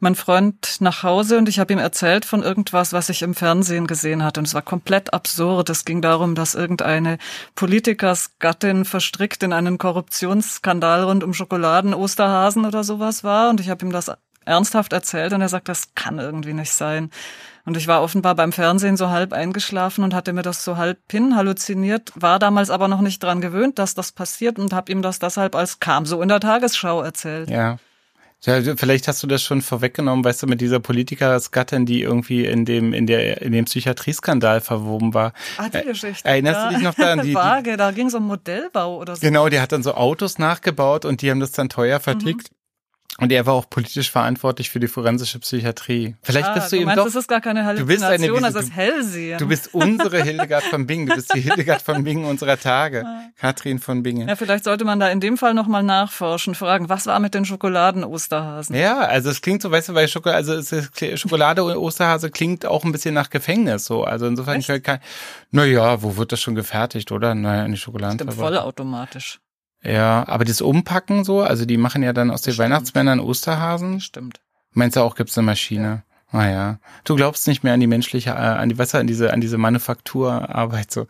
Speaker 2: mein Freund nach Hause und ich habe ihm erzählt von irgendwas, was ich im Fernsehen gesehen hatte. Und es war komplett absurd. Es ging darum, dass irgendeine Politikersgattin verstrickt in einen Korruptionsskandal rund um Schokoladen, Osterhasen oder sowas war. Und ich habe ihm das ernsthaft erzählt und er sagt, das kann irgendwie nicht sein. Und ich war offenbar beim Fernsehen so halb eingeschlafen und hatte mir das so halb hin halluziniert, war damals aber noch nicht dran gewöhnt, dass das passiert und habe ihm das deshalb als kam so in der Tagesschau erzählt.
Speaker 1: Ja. Ja, vielleicht hast du das schon vorweggenommen, weißt du, mit dieser Politikersgattin, die irgendwie in dem, in der, in dem Psychiatrieskandal verwoben war.
Speaker 2: Ah, die Geschichte.
Speaker 1: Erinnerst ja. du dich noch daran?
Speaker 2: Die, Vage, da ging es um Modellbau oder so.
Speaker 1: Genau, die hat dann so Autos nachgebaut und die haben das dann teuer vertickt. Mhm. Und er war auch politisch verantwortlich für die forensische Psychiatrie. Vielleicht ah, bist du, du eben meinst, doch.
Speaker 2: Das ist gar keine Halluzination, du bist eine, das ist Hellsehen.
Speaker 1: Du bist unsere Hildegard von Bingen. Du bist die Hildegard von Bingen unserer Tage. Ah. Katrin von Bingen.
Speaker 2: Ja, vielleicht sollte man da in dem Fall nochmal nachforschen, fragen, was war mit den Schokoladen-Osterhasen?
Speaker 1: Ja, also es klingt so, weißt du, weil Schokolade, also Schokolade-Osterhase klingt auch ein bisschen nach Gefängnis so. Also insofern, kein, naja, wo wird das schon gefertigt, oder? Naja, in die Schokoladenfabrik.
Speaker 2: Vollautomatisch.
Speaker 1: Ja, aber das Umpacken so, also die machen ja dann aus den Weihnachtsmännern Osterhasen.
Speaker 2: Stimmt.
Speaker 1: Meinst du auch, gibt's eine Maschine? Ah ja, du glaubst nicht mehr an die menschliche, äh, an die Wasser, an diese, an diese Manufakturarbeit so.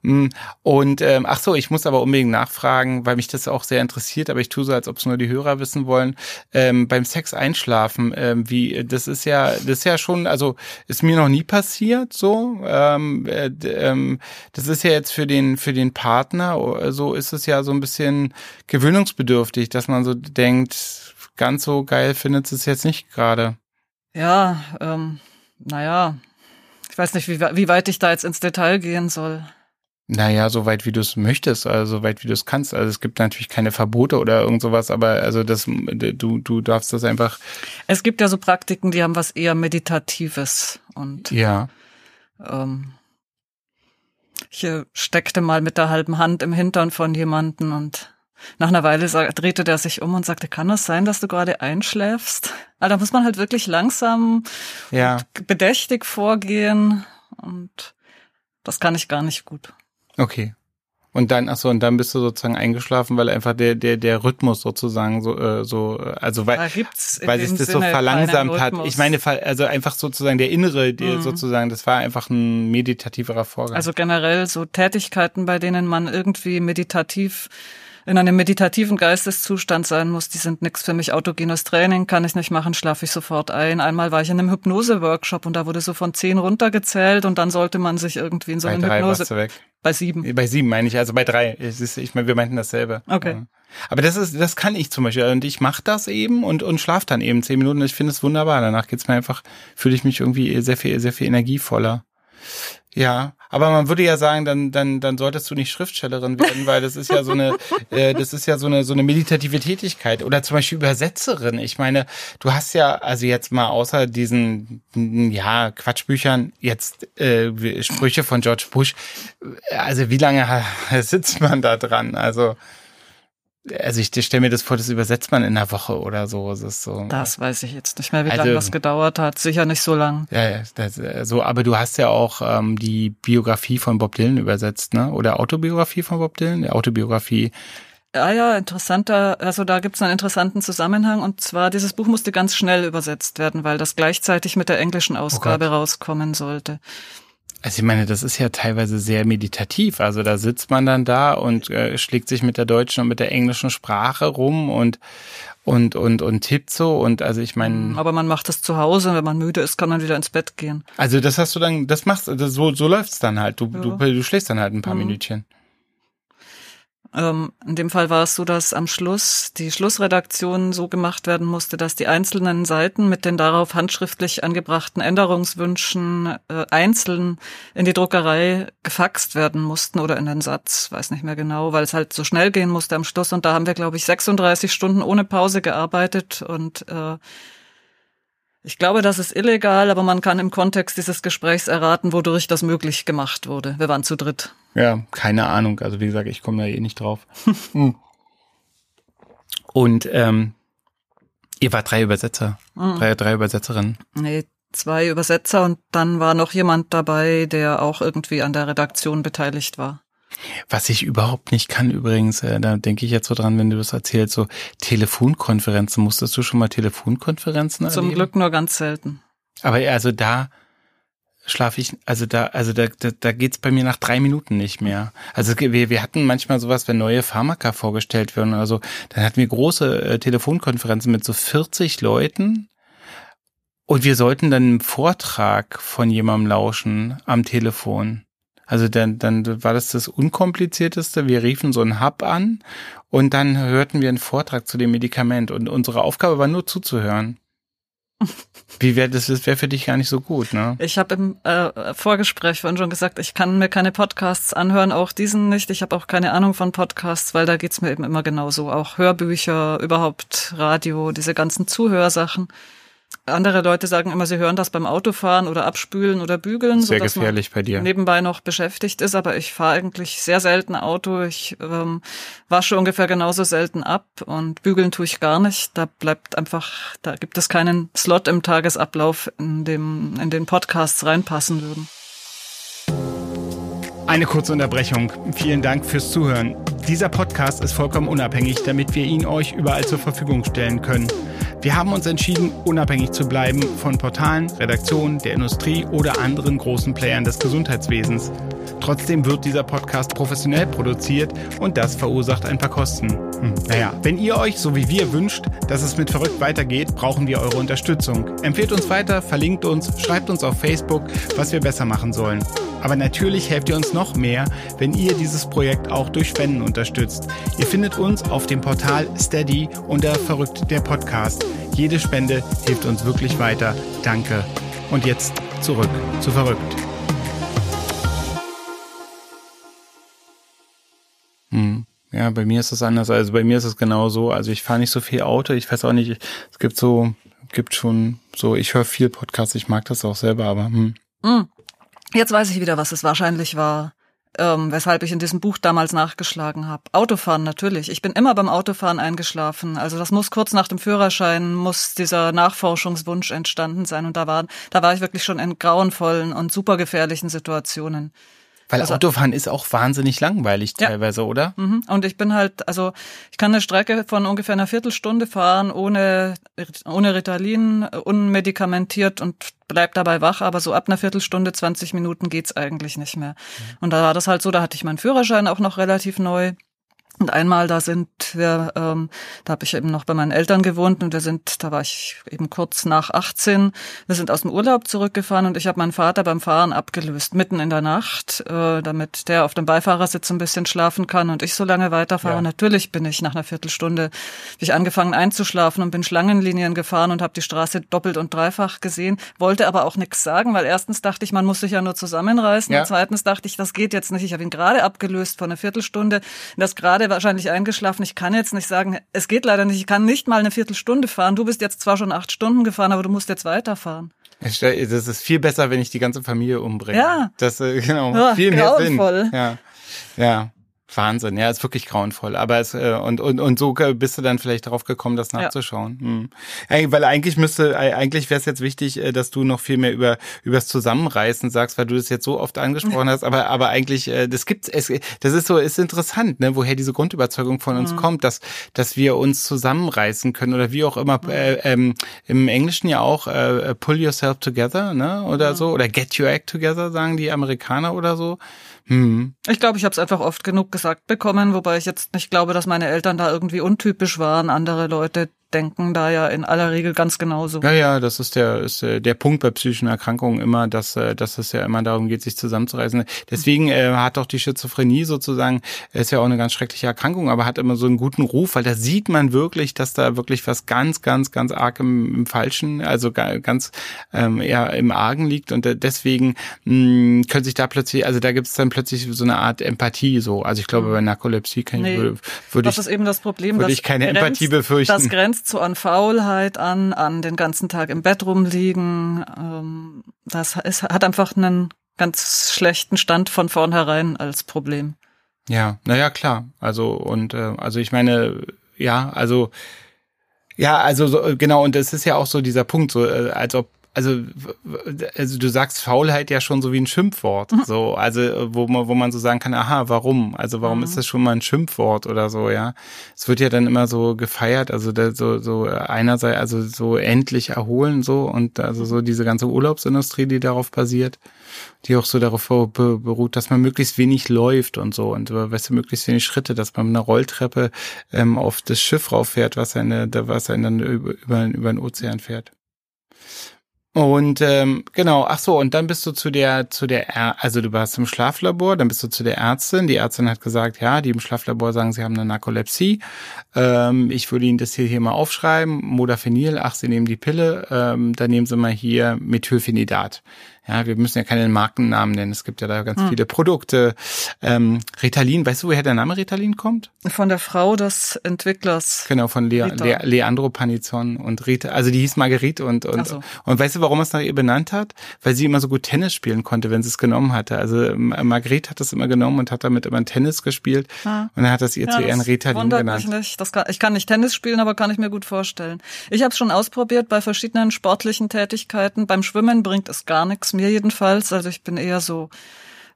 Speaker 1: Mm, und ähm, ach so, ich muss aber unbedingt nachfragen, weil mich das auch sehr interessiert, aber ich tue so, als ob es nur die Hörer wissen wollen. Ähm, beim Sex einschlafen, ähm, wie das ist ja, das ist ja schon, also ist mir noch nie passiert so. Ähm, äh, ähm, das ist ja jetzt für den für den Partner, so ist es ja so ein bisschen gewöhnungsbedürftig, dass man so denkt, ganz so geil findet es jetzt nicht gerade.
Speaker 2: Ja, ähm, naja, ich weiß nicht, wie, wie weit ich da jetzt ins Detail gehen soll.
Speaker 1: Naja, so weit wie du es möchtest, also so weit wie du es kannst. Also es gibt natürlich keine Verbote oder irgend sowas, aber also das, du, du darfst das einfach.
Speaker 2: Es gibt ja so Praktiken, die haben was eher Meditatives und
Speaker 1: ja.
Speaker 2: Ähm, ich steckte mal mit der halben Hand im Hintern von jemanden und nach einer Weile drehte der sich um und sagte, kann das sein, dass du gerade einschläfst? Also da muss man halt wirklich langsam
Speaker 1: ja.
Speaker 2: bedächtig vorgehen und das kann ich gar nicht gut.
Speaker 1: Okay. Und dann, ach so, und dann bist du sozusagen eingeschlafen, weil einfach der, der, der Rhythmus sozusagen so, äh, so, also weil, weil sich das Sinne so verlangsamt hat. Ich meine, also einfach sozusagen der innere, der mhm. sozusagen, das war einfach ein meditativerer Vorgang.
Speaker 2: Also generell so Tätigkeiten, bei denen man irgendwie meditativ in einem meditativen Geisteszustand sein muss, die sind nichts für mich. Autogenes Training kann ich nicht machen, schlafe ich sofort ein. Einmal war ich in einem Hypnose-Workshop und da wurde so von zehn runtergezählt und dann sollte man sich irgendwie in so eine Hypnose.
Speaker 1: Warst du weg.
Speaker 2: Bei sieben.
Speaker 1: Bei sieben meine ich, also bei drei. Ich, ich meine, wir meinten dasselbe.
Speaker 2: Okay.
Speaker 1: Aber das ist, das kann ich zum Beispiel. Und ich mache das eben und, und schlafe dann eben zehn Minuten. Ich finde es wunderbar. Danach geht's mir einfach, fühle ich mich irgendwie sehr viel, sehr viel energievoller. Ja, aber man würde ja sagen, dann, dann, dann solltest du nicht Schriftstellerin werden, weil das ist ja so eine, äh, das ist ja so eine, so eine meditative Tätigkeit. Oder zum Beispiel Übersetzerin. Ich meine, du hast ja, also jetzt mal außer diesen, ja, Quatschbüchern, jetzt äh, Sprüche von George Bush. Also wie lange sitzt man da dran? Also also ich stelle mir das vor, das übersetzt man in einer Woche oder so. Das, ist so,
Speaker 2: das weiß ich jetzt nicht mehr, wie also, lange das gedauert hat. Sicher nicht so lang.
Speaker 1: Ja, ja das, so, aber du hast ja auch ähm, die Biografie von Bob Dylan übersetzt, ne? Oder Autobiografie von Bob Dylan? Die Autobiografie.
Speaker 2: Ja, ja, interessanter, also da gibt's einen interessanten Zusammenhang und zwar, dieses Buch musste ganz schnell übersetzt werden, weil das gleichzeitig mit der englischen oh Ausgabe oh rauskommen sollte.
Speaker 1: Also ich meine, das ist ja teilweise sehr meditativ. Also da sitzt man dann da und äh, schlägt sich mit der deutschen und mit der englischen Sprache rum und und und und tippt so und also ich meine.
Speaker 2: Aber man macht das zu Hause, wenn man müde ist, kann man wieder ins Bett gehen.
Speaker 1: Also das hast du dann, das machst, das, so so läuft's dann halt. Du ja. du, du schläfst dann halt ein paar mhm. Minütchen.
Speaker 2: Ähm, in dem Fall war es so, dass am Schluss die Schlussredaktion so gemacht werden musste, dass die einzelnen Seiten mit den darauf handschriftlich angebrachten Änderungswünschen äh, einzeln in die Druckerei gefaxt werden mussten oder in den Satz, weiß nicht mehr genau, weil es halt so schnell gehen musste am Schluss. Und da haben wir, glaube ich, 36 Stunden ohne Pause gearbeitet und äh, ich glaube, das ist illegal, aber man kann im Kontext dieses Gesprächs erraten, wodurch das möglich gemacht wurde. Wir waren zu dritt.
Speaker 1: Ja, keine Ahnung. Also wie gesagt, ich komme da eh nicht drauf. Hm. Und ähm, ihr wart drei Übersetzer, mhm. drei, drei Übersetzerinnen.
Speaker 2: Nee, zwei Übersetzer und dann war noch jemand dabei, der auch irgendwie an der Redaktion beteiligt war.
Speaker 1: Was ich überhaupt nicht kann übrigens, äh, da denke ich jetzt so dran, wenn du das erzählst, so Telefonkonferenzen. Musstest du schon mal Telefonkonferenzen
Speaker 2: Zum erleben? Glück nur ganz selten.
Speaker 1: Aber also da schlafe ich, also da, also da, da, da geht's bei mir nach drei Minuten nicht mehr. Also wir, wir hatten manchmal sowas, wenn neue Pharmaka vorgestellt werden oder so, dann hatten wir große äh, Telefonkonferenzen mit so 40 Leuten und wir sollten dann einen Vortrag von jemandem lauschen am Telefon. Also dann, dann war das das Unkomplizierteste. Wir riefen so einen Hub an und dann hörten wir einen Vortrag zu dem Medikament und unsere Aufgabe war nur zuzuhören. Wie wäre das, das wäre für dich gar nicht so gut, ne?
Speaker 2: Ich habe im äh, Vorgespräch vorhin schon gesagt, ich kann mir keine Podcasts anhören, auch diesen nicht. Ich habe auch keine Ahnung von Podcasts, weil da geht's mir eben immer genauso. Auch Hörbücher, überhaupt Radio, diese ganzen Zuhörsachen. Andere Leute sagen immer, sie hören das beim Autofahren oder Abspülen oder Bügeln.
Speaker 1: Sehr gefährlich bei dir.
Speaker 2: Nebenbei noch beschäftigt ist, aber ich fahre eigentlich sehr selten Auto. Ich ähm, wasche ungefähr genauso selten ab und bügeln tue ich gar nicht. Da bleibt einfach, da gibt es keinen Slot im Tagesablauf, in dem in den Podcasts reinpassen würden.
Speaker 1: Eine kurze Unterbrechung. Vielen Dank fürs Zuhören. Dieser Podcast ist vollkommen unabhängig, damit wir ihn euch überall zur Verfügung stellen können. Wir haben uns entschieden, unabhängig zu bleiben von Portalen, Redaktionen, der Industrie oder anderen großen Playern des Gesundheitswesens. Trotzdem wird dieser Podcast professionell produziert und das verursacht ein paar Kosten. Hm, naja, wenn ihr euch, so wie wir, wünscht, dass es mit Verrückt weitergeht, brauchen wir eure Unterstützung. Empfehlt uns weiter, verlinkt uns, schreibt uns auf Facebook, was wir besser machen sollen. Aber natürlich helft ihr uns noch mehr, wenn ihr dieses Projekt auch durch Spenden unterstützt. Ihr findet uns auf dem Portal Steady unter Verrückt der Podcast. Jede Spende hilft uns wirklich weiter. Danke. Und jetzt zurück zu Verrückt. Hm. Ja, bei mir ist es anders. Also bei mir ist es genau so. Also ich fahre nicht so viel Auto. Ich weiß auch nicht, es gibt so, gibt schon so, ich höre viel Podcasts, ich mag das auch selber, aber hm.
Speaker 2: Mm. Jetzt weiß ich wieder, was es wahrscheinlich war, ähm, weshalb ich in diesem Buch damals nachgeschlagen habe. Autofahren natürlich. Ich bin immer beim Autofahren eingeschlafen. Also das muss kurz nach dem Führerschein muss dieser Nachforschungswunsch entstanden sein und da war da war ich wirklich schon in grauenvollen und super gefährlichen Situationen.
Speaker 1: Weil also, Autofahren ist auch wahnsinnig langweilig teilweise,
Speaker 2: ja.
Speaker 1: oder?
Speaker 2: Mhm. Und ich bin halt, also ich kann eine Strecke von ungefähr einer Viertelstunde fahren, ohne, ohne Ritalin, unmedikamentiert und bleib dabei wach, aber so ab einer Viertelstunde, 20 Minuten geht's eigentlich nicht mehr. Mhm. Und da war das halt so, da hatte ich meinen Führerschein auch noch relativ neu. Und einmal da sind wir, ähm, da habe ich eben noch bei meinen Eltern gewohnt und wir sind, da war ich eben kurz nach 18, wir sind aus dem Urlaub zurückgefahren und ich habe meinen Vater beim Fahren abgelöst, mitten in der Nacht, äh, damit der auf dem Beifahrersitz ein bisschen schlafen kann und ich so lange weiterfahre. Ja. Natürlich bin ich nach einer Viertelstunde, bin ich angefangen einzuschlafen und bin Schlangenlinien gefahren und habe die Straße doppelt und dreifach gesehen, wollte aber auch nichts sagen, weil erstens dachte ich, man muss sich ja nur zusammenreißen ja. und zweitens dachte ich, das geht jetzt nicht. Ich habe ihn gerade abgelöst vor einer Viertelstunde, das gerade wahrscheinlich eingeschlafen. Ich kann jetzt nicht sagen, es geht leider nicht. Ich kann nicht mal eine Viertelstunde fahren. Du bist jetzt zwar schon acht Stunden gefahren, aber du musst jetzt weiterfahren.
Speaker 1: Das ist viel besser, wenn ich die ganze Familie umbringe.
Speaker 2: Ja.
Speaker 1: Das, äh, genau, ja, viel mehr Sinn. Ja. Ja. Wahnsinn, ja, ist wirklich grauenvoll. Aber es äh, und und und so bist du dann vielleicht darauf gekommen, das nachzuschauen. Ja. Hm. Weil eigentlich müsste eigentlich wäre es jetzt wichtig, äh, dass du noch viel mehr über übers Zusammenreißen sagst, weil du das jetzt so oft angesprochen hast. Aber aber eigentlich äh, das gibt's es das ist so ist interessant, ne, woher diese Grundüberzeugung von uns mhm. kommt, dass dass wir uns zusammenreißen können oder wie auch immer mhm. äh, ähm, im Englischen ja auch äh, pull yourself together, ne oder mhm. so oder get your act together sagen die Amerikaner oder so.
Speaker 2: Hm. Ich glaube, ich habe es einfach oft genug gesagt bekommen, wobei ich jetzt nicht glaube, dass meine Eltern da irgendwie untypisch waren. Andere Leute, denken da ja in aller Regel ganz genauso.
Speaker 1: Ja, ja, das ist der, ist äh, der Punkt bei psychischen Erkrankungen immer, dass, äh, dass es ja immer darum geht, sich zusammenzureißen. Deswegen äh, hat doch die Schizophrenie sozusagen, ist ja auch eine ganz schreckliche Erkrankung, aber hat immer so einen guten Ruf, weil da sieht man wirklich, dass da wirklich was ganz, ganz, ganz arg im, im Falschen, also ganz ähm, eher im Argen liegt und äh, deswegen mh, können sich da plötzlich, also da gibt es dann plötzlich so eine Art Empathie so. Also ich glaube, mhm. bei Narkolepsie kann nee, ich, würde, würde
Speaker 2: ich, das ist eben das Problem,
Speaker 1: würde ich keine Empathie befürchten.
Speaker 2: Das grenzt so an Faulheit an, an den ganzen Tag im Bett rumliegen. Ähm, das ist, hat einfach einen ganz schlechten Stand von vornherein als Problem.
Speaker 1: Ja, naja, klar. Also, und äh, also ich meine, ja, also ja, also so, genau, und es ist ja auch so dieser Punkt, so äh, als ob also, also du sagst Faulheit ja schon so wie ein Schimpfwort, mhm. so, also wo man, wo man so sagen kann, aha, warum? Also warum mhm. ist das schon mal ein Schimpfwort oder so, ja? Es wird ja dann immer so gefeiert, also da, so, so einerseits, also so endlich erholen so und also so diese ganze Urlaubsindustrie, die darauf basiert, die auch so darauf beruht, dass man möglichst wenig läuft und so und weißt du, möglichst wenig Schritte, dass man mit einer Rolltreppe ähm, auf das Schiff rauffährt, was eine, was einen dann über, über, über den Ozean fährt. Und ähm, genau, ach so, und dann bist du zu der, zu der, also du warst im Schlaflabor, dann bist du zu der Ärztin. Die Ärztin hat gesagt, ja, die im Schlaflabor sagen, sie haben eine Narkolepsie. Ähm, ich würde Ihnen das hier, hier mal aufschreiben. Modafinil, ach, Sie nehmen die Pille, ähm, dann nehmen Sie mal hier Methylphenidat. Ja, wir müssen ja keinen Markennamen nennen. Es gibt ja da ganz hm. viele Produkte. Ähm, Ritalin, weißt du, woher der Name Ritalin kommt?
Speaker 2: Von der Frau des Entwicklers.
Speaker 1: Genau, von Le Le Leandro Panizon und Rita. Also die hieß Marguerite und und, so. und weißt du, warum er es nach ihr benannt hat? Weil sie immer so gut Tennis spielen konnte, wenn sie es genommen hatte. Also Marguerite hat das immer genommen und hat damit immer Tennis gespielt ah. und er hat das ihr ja, zu Ehren Ritalin genannt.
Speaker 2: Mich nicht. Das kann, ich kann nicht Tennis spielen, aber kann ich mir gut vorstellen. Ich habe es schon ausprobiert bei verschiedenen sportlichen Tätigkeiten. Beim Schwimmen bringt es gar nichts mir jedenfalls. Also ich bin eher so,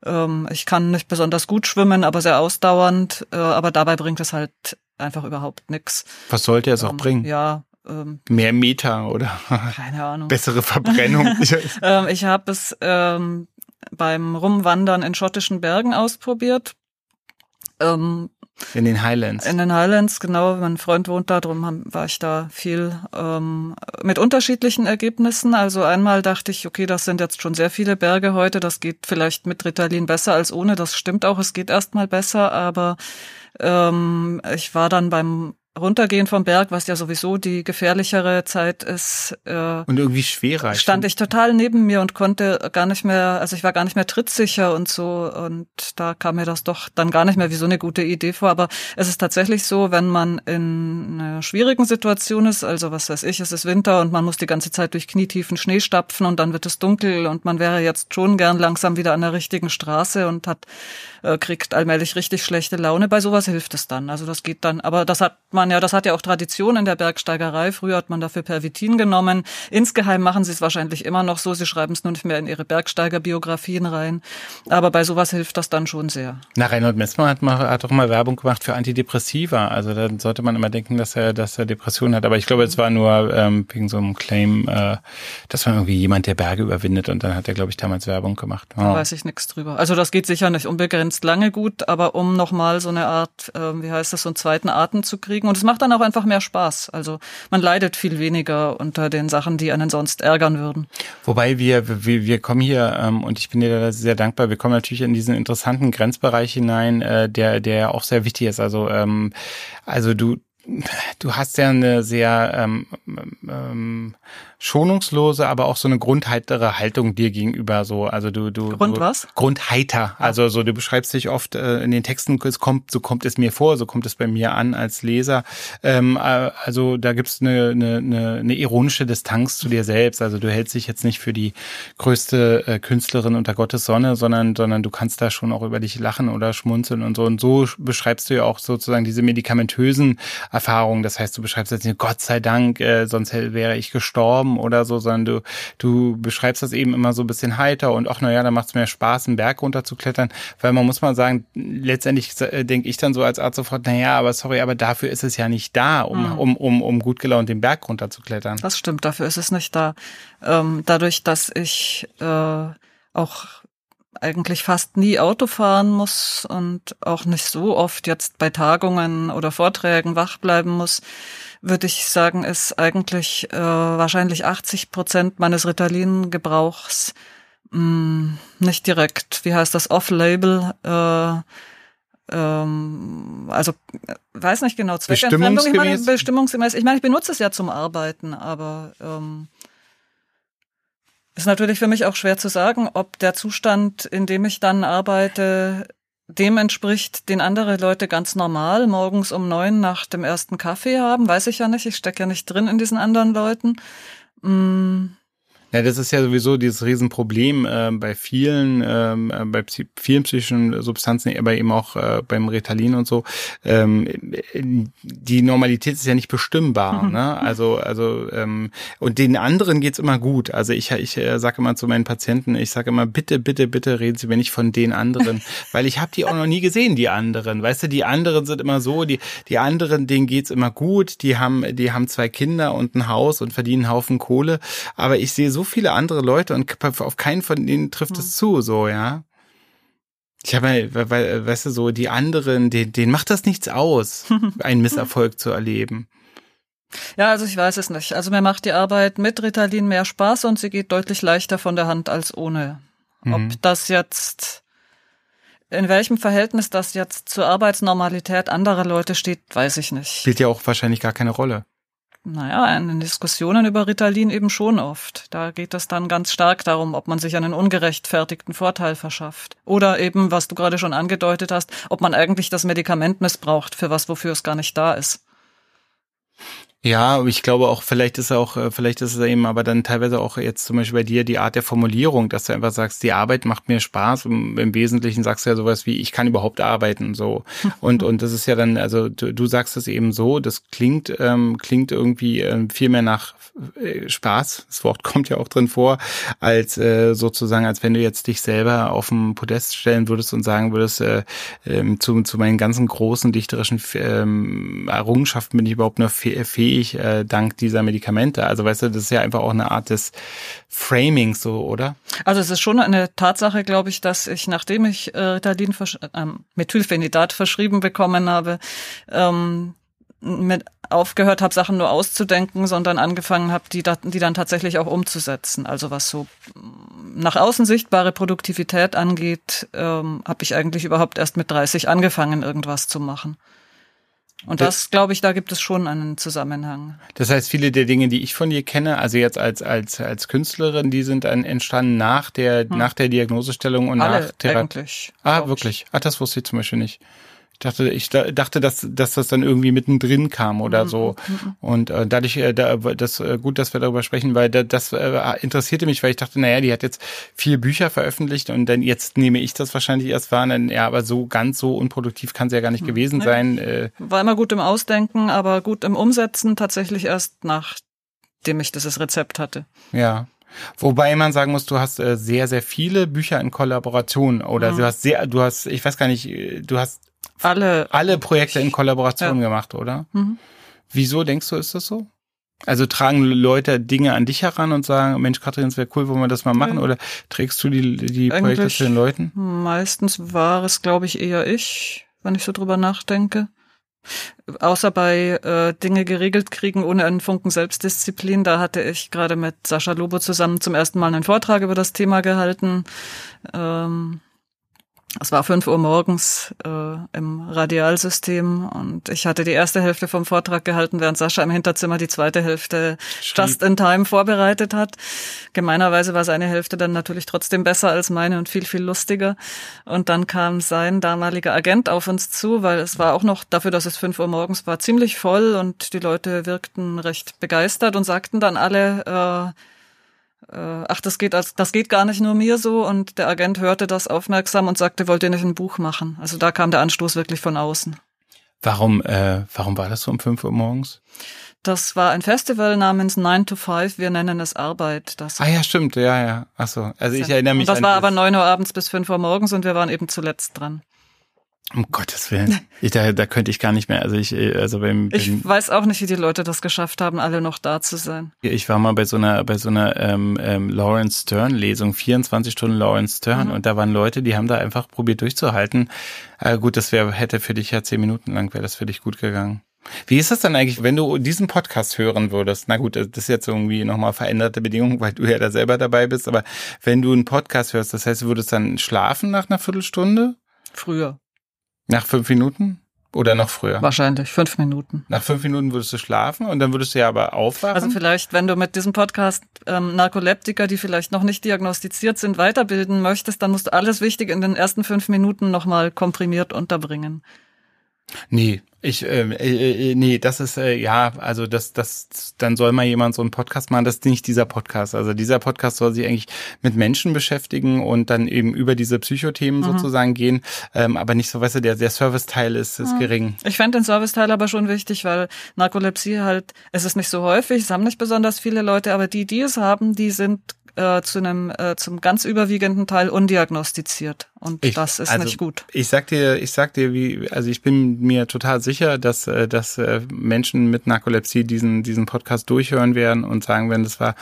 Speaker 2: ähm, ich kann nicht besonders gut schwimmen, aber sehr ausdauernd. Äh, aber dabei bringt es halt einfach überhaupt nichts.
Speaker 1: Was sollte es ähm, auch bringen?
Speaker 2: Ja.
Speaker 1: Ähm, Mehr Meter oder
Speaker 2: keine Ahnung.
Speaker 1: bessere Verbrennung.
Speaker 2: ähm, ich habe es ähm, beim Rumwandern in schottischen Bergen ausprobiert.
Speaker 1: Ähm, in den Highlands.
Speaker 2: In den Highlands, genau. Mein Freund wohnt da, drum war ich da viel ähm, mit unterschiedlichen Ergebnissen. Also einmal dachte ich, okay, das sind jetzt schon sehr viele Berge heute, das geht vielleicht mit Ritalin besser als ohne. Das stimmt auch, es geht erstmal besser, aber ähm, ich war dann beim runtergehen vom Berg, was ja sowieso die gefährlichere Zeit ist.
Speaker 1: Äh, und irgendwie schwerer.
Speaker 2: Stand ich total neben mir und konnte gar nicht mehr, also ich war gar nicht mehr trittsicher und so. Und da kam mir das doch dann gar nicht mehr wie so eine gute Idee vor. Aber es ist tatsächlich so, wenn man in einer schwierigen Situation ist, also was weiß ich, es ist Winter und man muss die ganze Zeit durch knietiefen Schnee stapfen und dann wird es dunkel und man wäre jetzt schon gern langsam wieder an der richtigen Straße und hat äh, kriegt allmählich richtig schlechte Laune. Bei sowas hilft es dann. Also das geht dann, aber das hat man ja, das hat ja auch Tradition in der Bergsteigerei. Früher hat man dafür Pervitin genommen. Insgeheim machen sie es wahrscheinlich immer noch so. Sie schreiben es nur nicht mehr in ihre Bergsteigerbiografien rein. Aber bei sowas hilft das dann schon sehr.
Speaker 1: Na, Reinhold Messmer hat, mal, hat auch mal Werbung gemacht für Antidepressiva. Also dann sollte man immer denken, dass er, dass er Depressionen hat. Aber ich glaube, es war nur ähm, wegen so einem Claim, äh, dass man irgendwie jemand der Berge überwindet. Und dann hat er, glaube ich, damals Werbung gemacht.
Speaker 2: Oh. Da weiß ich nichts drüber. Also das geht sicher nicht unbegrenzt lange gut, aber um nochmal so eine Art, äh, wie heißt das, so einen zweiten Atem zu kriegen. Und es macht dann auch einfach mehr Spaß. Also man leidet viel weniger unter den Sachen, die einen sonst ärgern würden.
Speaker 1: Wobei wir, wir, wir kommen hier, ähm, und ich bin dir da sehr dankbar, wir kommen natürlich in diesen interessanten Grenzbereich hinein, äh, der, der auch sehr wichtig ist. Also, ähm, also du, du hast ja eine sehr ähm, ähm, schonungslose, aber auch so eine grundheitere Haltung dir gegenüber so. Also du, du.
Speaker 2: Grund
Speaker 1: du,
Speaker 2: was?
Speaker 1: Grundheiter. Also so, du beschreibst dich oft äh, in den Texten, es kommt, so kommt es mir vor, so kommt es bei mir an als Leser. Ähm, äh, also da gibt's eine, eine, eine, eine ironische Distanz zu dir selbst. Also du hältst dich jetzt nicht für die größte äh, Künstlerin unter Gottes Sonne, sondern, sondern du kannst da schon auch über dich lachen oder schmunzeln und so. Und so beschreibst du ja auch sozusagen diese medikamentösen Erfahrungen. Das heißt, du beschreibst jetzt nicht, Gott sei Dank, äh, sonst wäre ich gestorben oder so, sondern du, du beschreibst das eben immer so ein bisschen heiter und ach naja, da macht es mir Spaß, einen Berg runter zu klettern, weil man muss mal sagen, letztendlich äh, denke ich dann so als Arzt sofort, naja, aber sorry, aber dafür ist es ja nicht da, um, mhm. um, um, um gut gelaunt den Berg runter zu klettern.
Speaker 2: Das stimmt, dafür ist es nicht da. Ähm, dadurch, dass ich äh, auch eigentlich fast nie Auto fahren muss und auch nicht so oft jetzt bei Tagungen oder Vorträgen wach bleiben muss, würde ich sagen, ist eigentlich äh, wahrscheinlich 80 Prozent meines Ritalin-Gebrauchs hm, nicht direkt, wie heißt das, off-label, äh, ähm, also weiß nicht genau,
Speaker 1: Zweckentfremdung, ich meine,
Speaker 2: bestimmungsgemäß. Ich meine, ich benutze es ja zum Arbeiten, aber ähm, ist natürlich für mich auch schwer zu sagen, ob der Zustand, in dem ich dann arbeite, dem entspricht, den andere Leute ganz normal morgens um neun nach dem ersten Kaffee haben. Weiß ich ja nicht. Ich stecke ja nicht drin in diesen anderen Leuten. Mm,
Speaker 1: ja, das ist ja sowieso dieses Riesenproblem äh, bei vielen, ähm, äh, bei psy vielen psychischen Substanzen, aber eben auch äh, beim Ritalin und so. Ähm, die Normalität ist ja nicht bestimmbar. Mhm. Ne? Also, also ähm, und den anderen geht's immer gut. Also ich, ich äh, sage immer zu meinen Patienten, ich sage immer, bitte, bitte, bitte reden Sie mir nicht von den anderen, weil ich habe die auch noch nie gesehen, die anderen. Weißt du, die anderen sind immer so, die, die anderen, denen geht's immer gut, die haben, die haben zwei Kinder und ein Haus und verdienen einen Haufen Kohle. Aber ich sehe so viele andere Leute und auf keinen von denen trifft es zu, so, ja. Ich habe, weil, weißt du, so die anderen, denen, denen macht das nichts aus, einen Misserfolg zu erleben.
Speaker 2: Ja, also ich weiß es nicht. Also mir macht die Arbeit mit Ritalin mehr Spaß und sie geht deutlich leichter von der Hand als ohne. Mhm. Ob das jetzt, in welchem Verhältnis das jetzt zur Arbeitsnormalität anderer Leute steht, weiß ich nicht.
Speaker 1: Spielt ja auch wahrscheinlich gar keine Rolle.
Speaker 2: Naja, in den Diskussionen über Ritalin eben schon oft. Da geht es dann ganz stark darum, ob man sich einen ungerechtfertigten Vorteil verschafft. Oder eben, was du gerade schon angedeutet hast, ob man eigentlich das Medikament missbraucht für was, wofür es gar nicht da ist.
Speaker 1: Ja, ich glaube auch, vielleicht ist er auch, äh, vielleicht ist es eben aber dann teilweise auch jetzt zum Beispiel bei dir die Art der Formulierung, dass du einfach sagst, die Arbeit macht mir Spaß. Und Im Wesentlichen sagst du ja sowas wie, ich kann überhaupt arbeiten, so. Und, und das ist ja dann, also du, du sagst es eben so, das klingt, ähm, klingt irgendwie ähm, viel mehr nach äh, Spaß. Das Wort kommt ja auch drin vor, als äh, sozusagen, als wenn du jetzt dich selber auf den Podest stellen würdest und sagen würdest, äh, äh, zu, zu meinen ganzen großen dichterischen ähm, Errungenschaften bin ich überhaupt nur fähig fähig äh, dank dieser Medikamente. Also weißt du, das ist ja einfach auch eine Art des Framings so, oder?
Speaker 2: Also es ist schon eine Tatsache, glaube ich, dass ich, nachdem ich äh, Ritalin, ähm, Methylphenidat verschrieben bekommen habe, ähm, mit aufgehört habe, Sachen nur auszudenken, sondern angefangen habe, die, die dann tatsächlich auch umzusetzen. Also was so nach außen sichtbare Produktivität angeht, ähm, habe ich eigentlich überhaupt erst mit 30 angefangen, irgendwas zu machen. Und das, glaube ich, da gibt es schon einen Zusammenhang.
Speaker 1: Das heißt, viele der Dinge, die ich von dir kenne, also jetzt als als als Künstlerin, die sind dann entstanden nach der hm. nach der Diagnosestellung und
Speaker 2: Alle
Speaker 1: nach Therapie. Ah, wirklich? Ach, das wusste ich zum Beispiel nicht. Ich dachte, ich dachte, dass, dass das dann irgendwie mittendrin kam oder mhm. so. Mhm. Und äh, dadurch, äh, da, das äh, gut, dass wir darüber sprechen, weil da, das äh, interessierte mich, weil ich dachte, naja, die hat jetzt vier Bücher veröffentlicht und dann jetzt nehme ich das wahrscheinlich erst wahr. Dann, ja, aber so ganz so unproduktiv kann sie ja gar nicht mhm. gewesen nee. sein. Äh.
Speaker 2: War immer gut im Ausdenken, aber gut im Umsetzen tatsächlich erst nachdem ich dieses Rezept hatte.
Speaker 1: Ja. Wobei man sagen muss, du hast äh, sehr, sehr viele Bücher in Kollaboration oder mhm. du hast sehr, du hast, ich weiß gar nicht, äh, du hast
Speaker 2: alle,
Speaker 1: alle Projekte in Kollaboration ja. gemacht, oder? Mhm. Wieso denkst du, ist das so? Also tragen Leute Dinge an dich heran und sagen, Mensch, Katrin, es wäre cool, wollen wir das mal machen? Oder trägst du die, die Projekte zu den Leuten?
Speaker 2: Meistens war es, glaube ich, eher ich, wenn ich so drüber nachdenke. Außer bei äh, Dinge geregelt kriegen ohne einen Funken Selbstdisziplin. Da hatte ich gerade mit Sascha Lobo zusammen zum ersten Mal einen Vortrag über das Thema gehalten. Ähm, es war fünf Uhr morgens äh, im Radialsystem und ich hatte die erste Hälfte vom Vortrag gehalten, während Sascha im Hinterzimmer die zweite Hälfte Schrieb. just in time vorbereitet hat. Gemeinerweise war seine Hälfte dann natürlich trotzdem besser als meine und viel, viel lustiger. Und dann kam sein damaliger Agent auf uns zu, weil es war auch noch dafür, dass es fünf Uhr morgens war, ziemlich voll und die Leute wirkten recht begeistert und sagten dann alle, äh, äh, ach, das geht, das geht gar nicht nur mir so. Und der Agent hörte das aufmerksam und sagte, wollt ihr nicht ein Buch machen? Also da kam der Anstoß wirklich von außen.
Speaker 1: Warum, äh, warum war das so um 5 Uhr morgens?
Speaker 2: Das war ein Festival namens Nine to Five. Wir nennen es Arbeit. Das
Speaker 1: ah ja, stimmt, ja, ja. Ach so. Also ich erinnere mich.
Speaker 2: Und das war aber neun Uhr abends bis fünf Uhr morgens und wir waren eben zuletzt dran.
Speaker 1: Um Gottes Willen. Ich, da, da könnte ich gar nicht mehr. Also ich, also beim,
Speaker 2: beim Ich weiß auch nicht, wie die Leute das geschafft haben, alle noch da zu sein.
Speaker 1: Ich war mal bei so einer, bei so einer ähm, ähm, Lawrence Stern Lesung, 24 Stunden Lawrence Stern, mhm. und da waren Leute, die haben da einfach probiert durchzuhalten. Äh, gut, das wäre, hätte für dich ja zehn Minuten lang, wäre das für dich gut gegangen. Wie ist das dann eigentlich, wenn du diesen Podcast hören würdest? Na gut, das ist jetzt irgendwie nochmal veränderte Bedingungen, weil du ja da selber dabei bist, aber wenn du einen Podcast hörst, das heißt, du würdest dann schlafen nach einer Viertelstunde?
Speaker 2: Früher.
Speaker 1: Nach fünf Minuten? Oder noch früher?
Speaker 2: Wahrscheinlich, fünf Minuten.
Speaker 1: Nach fünf Minuten würdest du schlafen und dann würdest du ja aber aufwachen?
Speaker 2: Also vielleicht, wenn du mit diesem Podcast ähm, Narkoleptiker, die vielleicht noch nicht diagnostiziert sind, weiterbilden möchtest, dann musst du alles Wichtige in den ersten fünf Minuten nochmal komprimiert unterbringen.
Speaker 1: Nee, ich, ähm, äh, äh, nee, das ist, äh, ja, also das, das, dann soll mal jemand so einen Podcast machen, das ist nicht dieser Podcast. Also dieser Podcast soll sich eigentlich mit Menschen beschäftigen und dann eben über diese Psychothemen mhm. sozusagen gehen, ähm, aber nicht so, weißt du, der, der Serviceteil ist, ist mhm. gering.
Speaker 2: Ich fände den Serviceteil aber schon wichtig, weil Narkolepsie halt, es ist nicht so häufig, es haben nicht besonders viele Leute, aber die, die es haben, die sind äh, zu einem äh, zum ganz überwiegenden Teil undiagnostiziert und ich, das ist also, nicht gut.
Speaker 1: Ich sag dir, ich sag dir, wie also ich bin mir total sicher, dass äh, dass äh, Menschen mit Narkolepsie diesen diesen Podcast durchhören werden und sagen werden, das war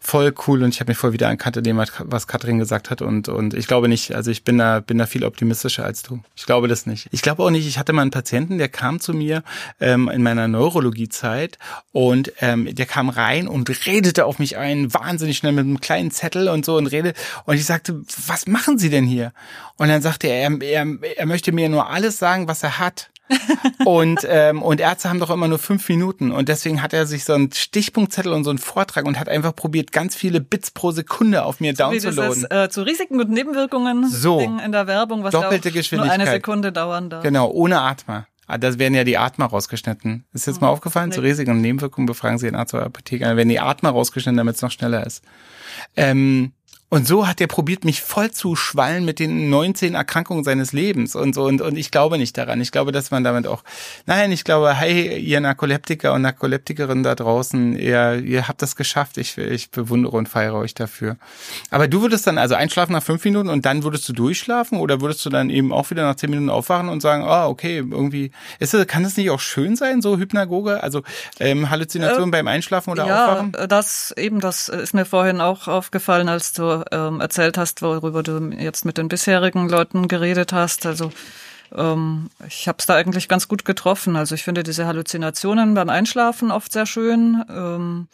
Speaker 1: voll cool und ich habe mich voll wieder erkannt in dem, was Katrin gesagt hat und und ich glaube nicht, also ich bin da bin da viel optimistischer als du. Ich glaube das nicht. Ich glaube auch nicht. Ich hatte mal einen Patienten, der kam zu mir ähm, in meiner Neurologiezeit und ähm, der kam rein und redete auf mich ein, wahnsinnig schnell mit einem kleinen kleinen Zettel und so und rede. Und ich sagte, was machen Sie denn hier? Und dann sagte er, er, er, er möchte mir nur alles sagen, was er hat. und, ähm, und Ärzte haben doch immer nur fünf Minuten und deswegen hat er sich so einen Stichpunktzettel und so einen Vortrag und hat einfach probiert, ganz viele Bits pro Sekunde auf mir so downzuladen.
Speaker 2: Äh, zu Risiken und Nebenwirkungen
Speaker 1: so,
Speaker 2: in der Werbung, was
Speaker 1: doppelte Geschwindigkeit.
Speaker 2: nur eine Sekunde dauern darf.
Speaker 1: Genau, ohne Atmer. Ah, das werden ja die Atmer rausgeschnitten. Ist jetzt mal aufgefallen? Nee. Zu Risiken und Nebenwirkungen befragen Sie den Arzt oder Apotheker. Dann werden die Atmer rausgeschnitten, damit es noch schneller ist. Ähm, und so hat er probiert, mich voll zu schwallen mit den 19 Erkrankungen seines Lebens und so. Und, und ich glaube nicht daran. Ich glaube, dass man damit auch, nein, ich glaube, hey, ihr Narkoleptiker und Narkoleptikerinnen da draußen, ihr, ihr habt das geschafft. Ich, ich bewundere und feiere euch dafür. Aber du würdest dann also einschlafen nach fünf Minuten und dann würdest du durchschlafen oder würdest du dann eben auch wieder nach zehn Minuten aufwachen und sagen, ah, oh, okay, irgendwie, ist das, kann das nicht auch schön sein, so Hypnagoge? Also, ähm, Halluzinationen äh, beim Einschlafen oder
Speaker 2: ja,
Speaker 1: Aufwachen?
Speaker 2: Ja, das eben, das ist mir vorhin auch aufgefallen, als du ähm, erzählt hast, worüber du jetzt mit den bisherigen Leuten geredet hast. Also ähm, ich habe es da eigentlich ganz gut getroffen. Also ich finde diese Halluzinationen beim Einschlafen oft sehr schön. Ähm,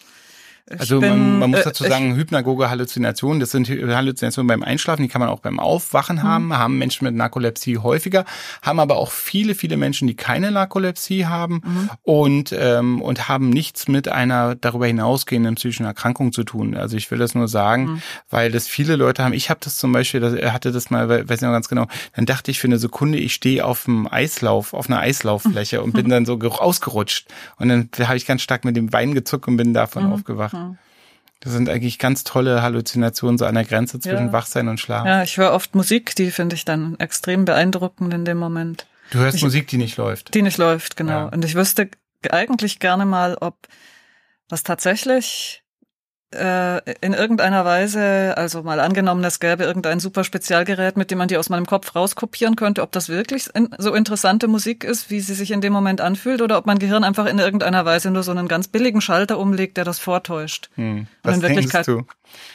Speaker 1: also bin, man, man, muss äh, dazu sagen, hypnagoge Halluzinationen, das sind Halluzinationen beim Einschlafen, die kann man auch beim Aufwachen mhm. haben, haben Menschen mit Narkolepsie häufiger, haben aber auch viele, viele Menschen, die keine Narkolepsie haben mhm. und, ähm, und haben nichts mit einer darüber hinausgehenden psychischen Erkrankung zu tun. Also ich will das nur sagen, mhm. weil das viele Leute haben. Ich habe das zum Beispiel, das, er hatte das mal, weiß nicht noch ganz genau, dann dachte ich für eine Sekunde, ich stehe auf einem Eislauf, auf einer Eislauffläche und bin dann so ausgerutscht. Und dann habe ich ganz stark mit dem Bein gezuckt und bin davon mhm. Aufgewacht. Das sind eigentlich ganz tolle Halluzinationen so an der Grenze zwischen ja. Wachsein und Schlaf.
Speaker 2: Ja, ich höre oft Musik, die finde ich dann extrem beeindruckend in dem Moment.
Speaker 1: Du hörst
Speaker 2: ich,
Speaker 1: Musik, die nicht läuft.
Speaker 2: Die nicht läuft, genau. Ja. Und ich wüsste eigentlich gerne mal, ob was tatsächlich in irgendeiner Weise, also mal angenommen, es gäbe irgendein super Spezialgerät, mit dem man die aus meinem Kopf rauskopieren könnte, ob das wirklich so interessante Musik ist, wie sie sich in dem Moment anfühlt, oder ob mein Gehirn einfach in irgendeiner Weise nur so einen ganz billigen Schalter umlegt, der das vortäuscht.
Speaker 1: Hm. Was Und in Wirklichkeit, du?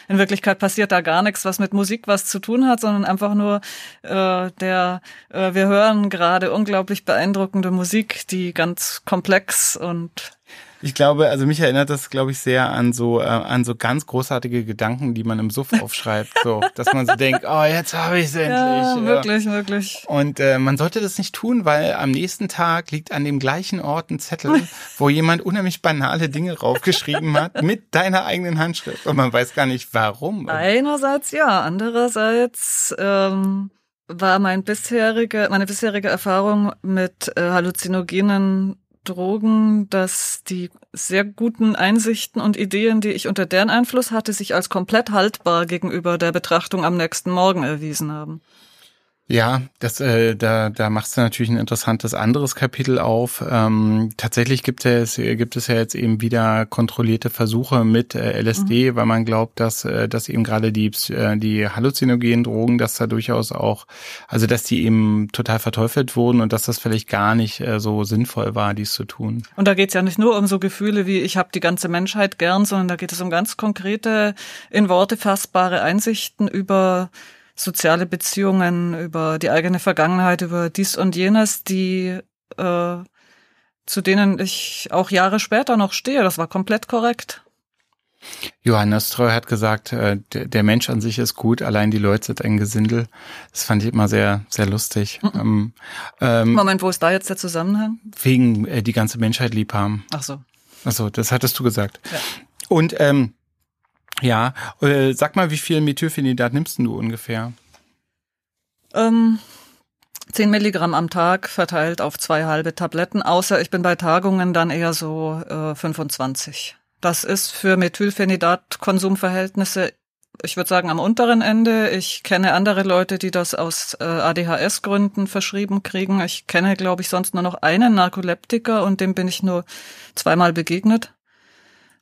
Speaker 2: in Wirklichkeit passiert da gar nichts, was mit Musik was zu tun hat, sondern einfach nur äh, der, äh, wir hören gerade unglaublich beeindruckende Musik, die ganz komplex und
Speaker 1: Ich glaube, also mich erinnert das, glaube ich, sehr an so äh, an so ganz großartige Gedanken, die man im Suff aufschreibt, so, dass man so denkt, oh, jetzt habe ich es endlich.
Speaker 2: Ja, wirklich, wirklich.
Speaker 1: Und äh, man sollte das nicht tun, weil am nächsten Tag liegt an dem gleichen Ort ein Zettel, wo jemand unheimlich banale Dinge draufgeschrieben hat mit deiner eigenen Handschrift und man weiß gar nicht warum.
Speaker 2: Einerseits ja, andererseits ähm, war mein bisherige, meine bisherige Erfahrung mit äh, halluzinogenen Drogen, dass die sehr guten Einsichten und Ideen, die ich unter deren Einfluss hatte, sich als komplett haltbar gegenüber der Betrachtung am nächsten Morgen erwiesen haben.
Speaker 1: Ja, das, äh, da, da machst du natürlich ein interessantes anderes Kapitel auf. Ähm, tatsächlich gibt es, gibt es ja jetzt eben wieder kontrollierte Versuche mit äh, LSD, mhm. weil man glaubt, dass, äh, dass eben gerade die, äh, die halluzinogenen Drogen, dass da durchaus auch, also dass die eben total verteufelt wurden und dass das vielleicht gar nicht äh, so sinnvoll war, dies zu tun.
Speaker 2: Und da geht es ja nicht nur um so Gefühle wie ich habe die ganze Menschheit gern, sondern da geht es um ganz konkrete, in Worte fassbare Einsichten über soziale Beziehungen, über die eigene Vergangenheit, über dies und jenes, die äh, zu denen ich auch Jahre später noch stehe. Das war komplett korrekt.
Speaker 1: Johannes Treu hat gesagt, äh, der Mensch an sich ist gut, allein die Leute sind ein Gesindel. Das fand ich immer sehr, sehr lustig. Mhm.
Speaker 2: Ähm, ähm, Moment, wo ist da jetzt der Zusammenhang?
Speaker 1: Wegen äh, die ganze Menschheit lieb haben.
Speaker 2: Ach so.
Speaker 1: Ach so, das hattest du gesagt. Ja. Und ähm, ja, äh, sag mal, wie viel Methylphenidat nimmst du ungefähr?
Speaker 2: Ähm, 10 Milligramm am Tag verteilt auf zwei halbe Tabletten, außer ich bin bei Tagungen dann eher so äh, 25. Das ist für Methylphenidat-Konsumverhältnisse, ich würde sagen, am unteren Ende. Ich kenne andere Leute, die das aus äh, ADHS-Gründen verschrieben kriegen. Ich kenne, glaube ich, sonst nur noch einen Narkoleptiker und dem bin ich nur zweimal begegnet.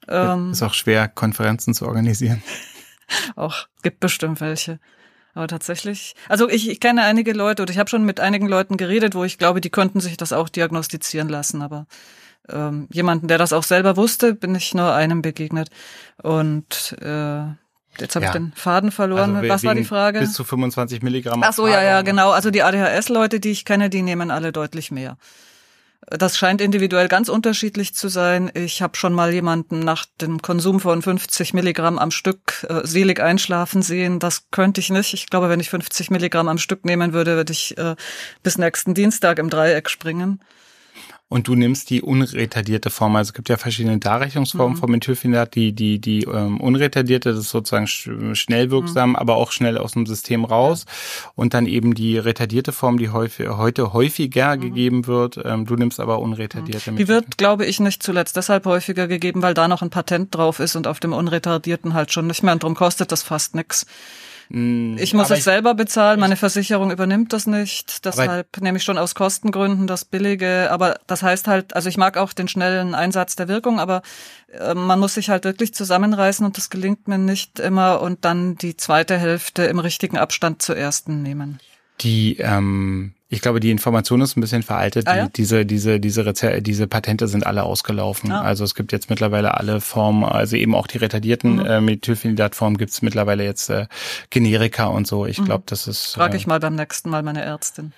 Speaker 1: Ähm, ist auch schwer, Konferenzen zu organisieren.
Speaker 2: auch, gibt bestimmt welche. Aber tatsächlich, also ich, ich kenne einige Leute oder ich habe schon mit einigen Leuten geredet, wo ich glaube, die könnten sich das auch diagnostizieren lassen. Aber ähm, jemanden, der das auch selber wusste, bin ich nur einem begegnet. Und äh, Jetzt habe ja. ich den Faden verloren. Also Was war die Frage?
Speaker 1: Bis zu 25 Milligramm.
Speaker 2: Ach so, ja, ja, genau. Also die ADHS-Leute, die ich kenne, die nehmen alle deutlich mehr. Das scheint individuell ganz unterschiedlich zu sein. Ich habe schon mal jemanden nach dem Konsum von 50 Milligramm am Stück äh, selig einschlafen sehen. Das könnte ich nicht. Ich glaube, wenn ich 50 Milligramm am Stück nehmen würde, würde ich äh, bis nächsten Dienstag im Dreieck springen
Speaker 1: und du nimmst die unretardierte Form. Also es gibt ja verschiedene Darreichungsformen mhm. von Methylphenat. Die, die, die ähm, unretardierte, das ist sozusagen sch schnell wirksam, mhm. aber auch schnell aus dem System raus. Und dann eben die retardierte Form, die häufig, heute häufiger mhm. gegeben wird. Ähm, du nimmst aber unretardierte.
Speaker 2: Die wird, glaube ich, nicht zuletzt deshalb häufiger gegeben, weil da noch ein Patent drauf ist und auf dem unretardierten halt schon nicht mehr. Und darum kostet das fast nix. Hm, ich muss es selber bezahlen, meine Versicherung übernimmt das nicht. Deshalb nehme ich schon aus Kostengründen das Billige. Aber das heißt halt, also ich mag auch den schnellen Einsatz der Wirkung, aber äh, man muss sich halt wirklich zusammenreißen und das gelingt mir nicht immer und dann die zweite Hälfte im richtigen Abstand zur ersten nehmen.
Speaker 1: Die ähm, ich glaube, die Information ist ein bisschen veraltet. Ah, ja? Diese, diese, diese, Reze diese Patente sind alle ausgelaufen. Ah. Also es gibt jetzt mittlerweile alle Formen, also eben auch die retardierten mhm. äh, Methylphenidat-Formen gibt es mittlerweile jetzt äh, Generika und so. Ich mhm. glaube, das ist.
Speaker 2: Frag ich äh, mal beim nächsten Mal meine Ärztin.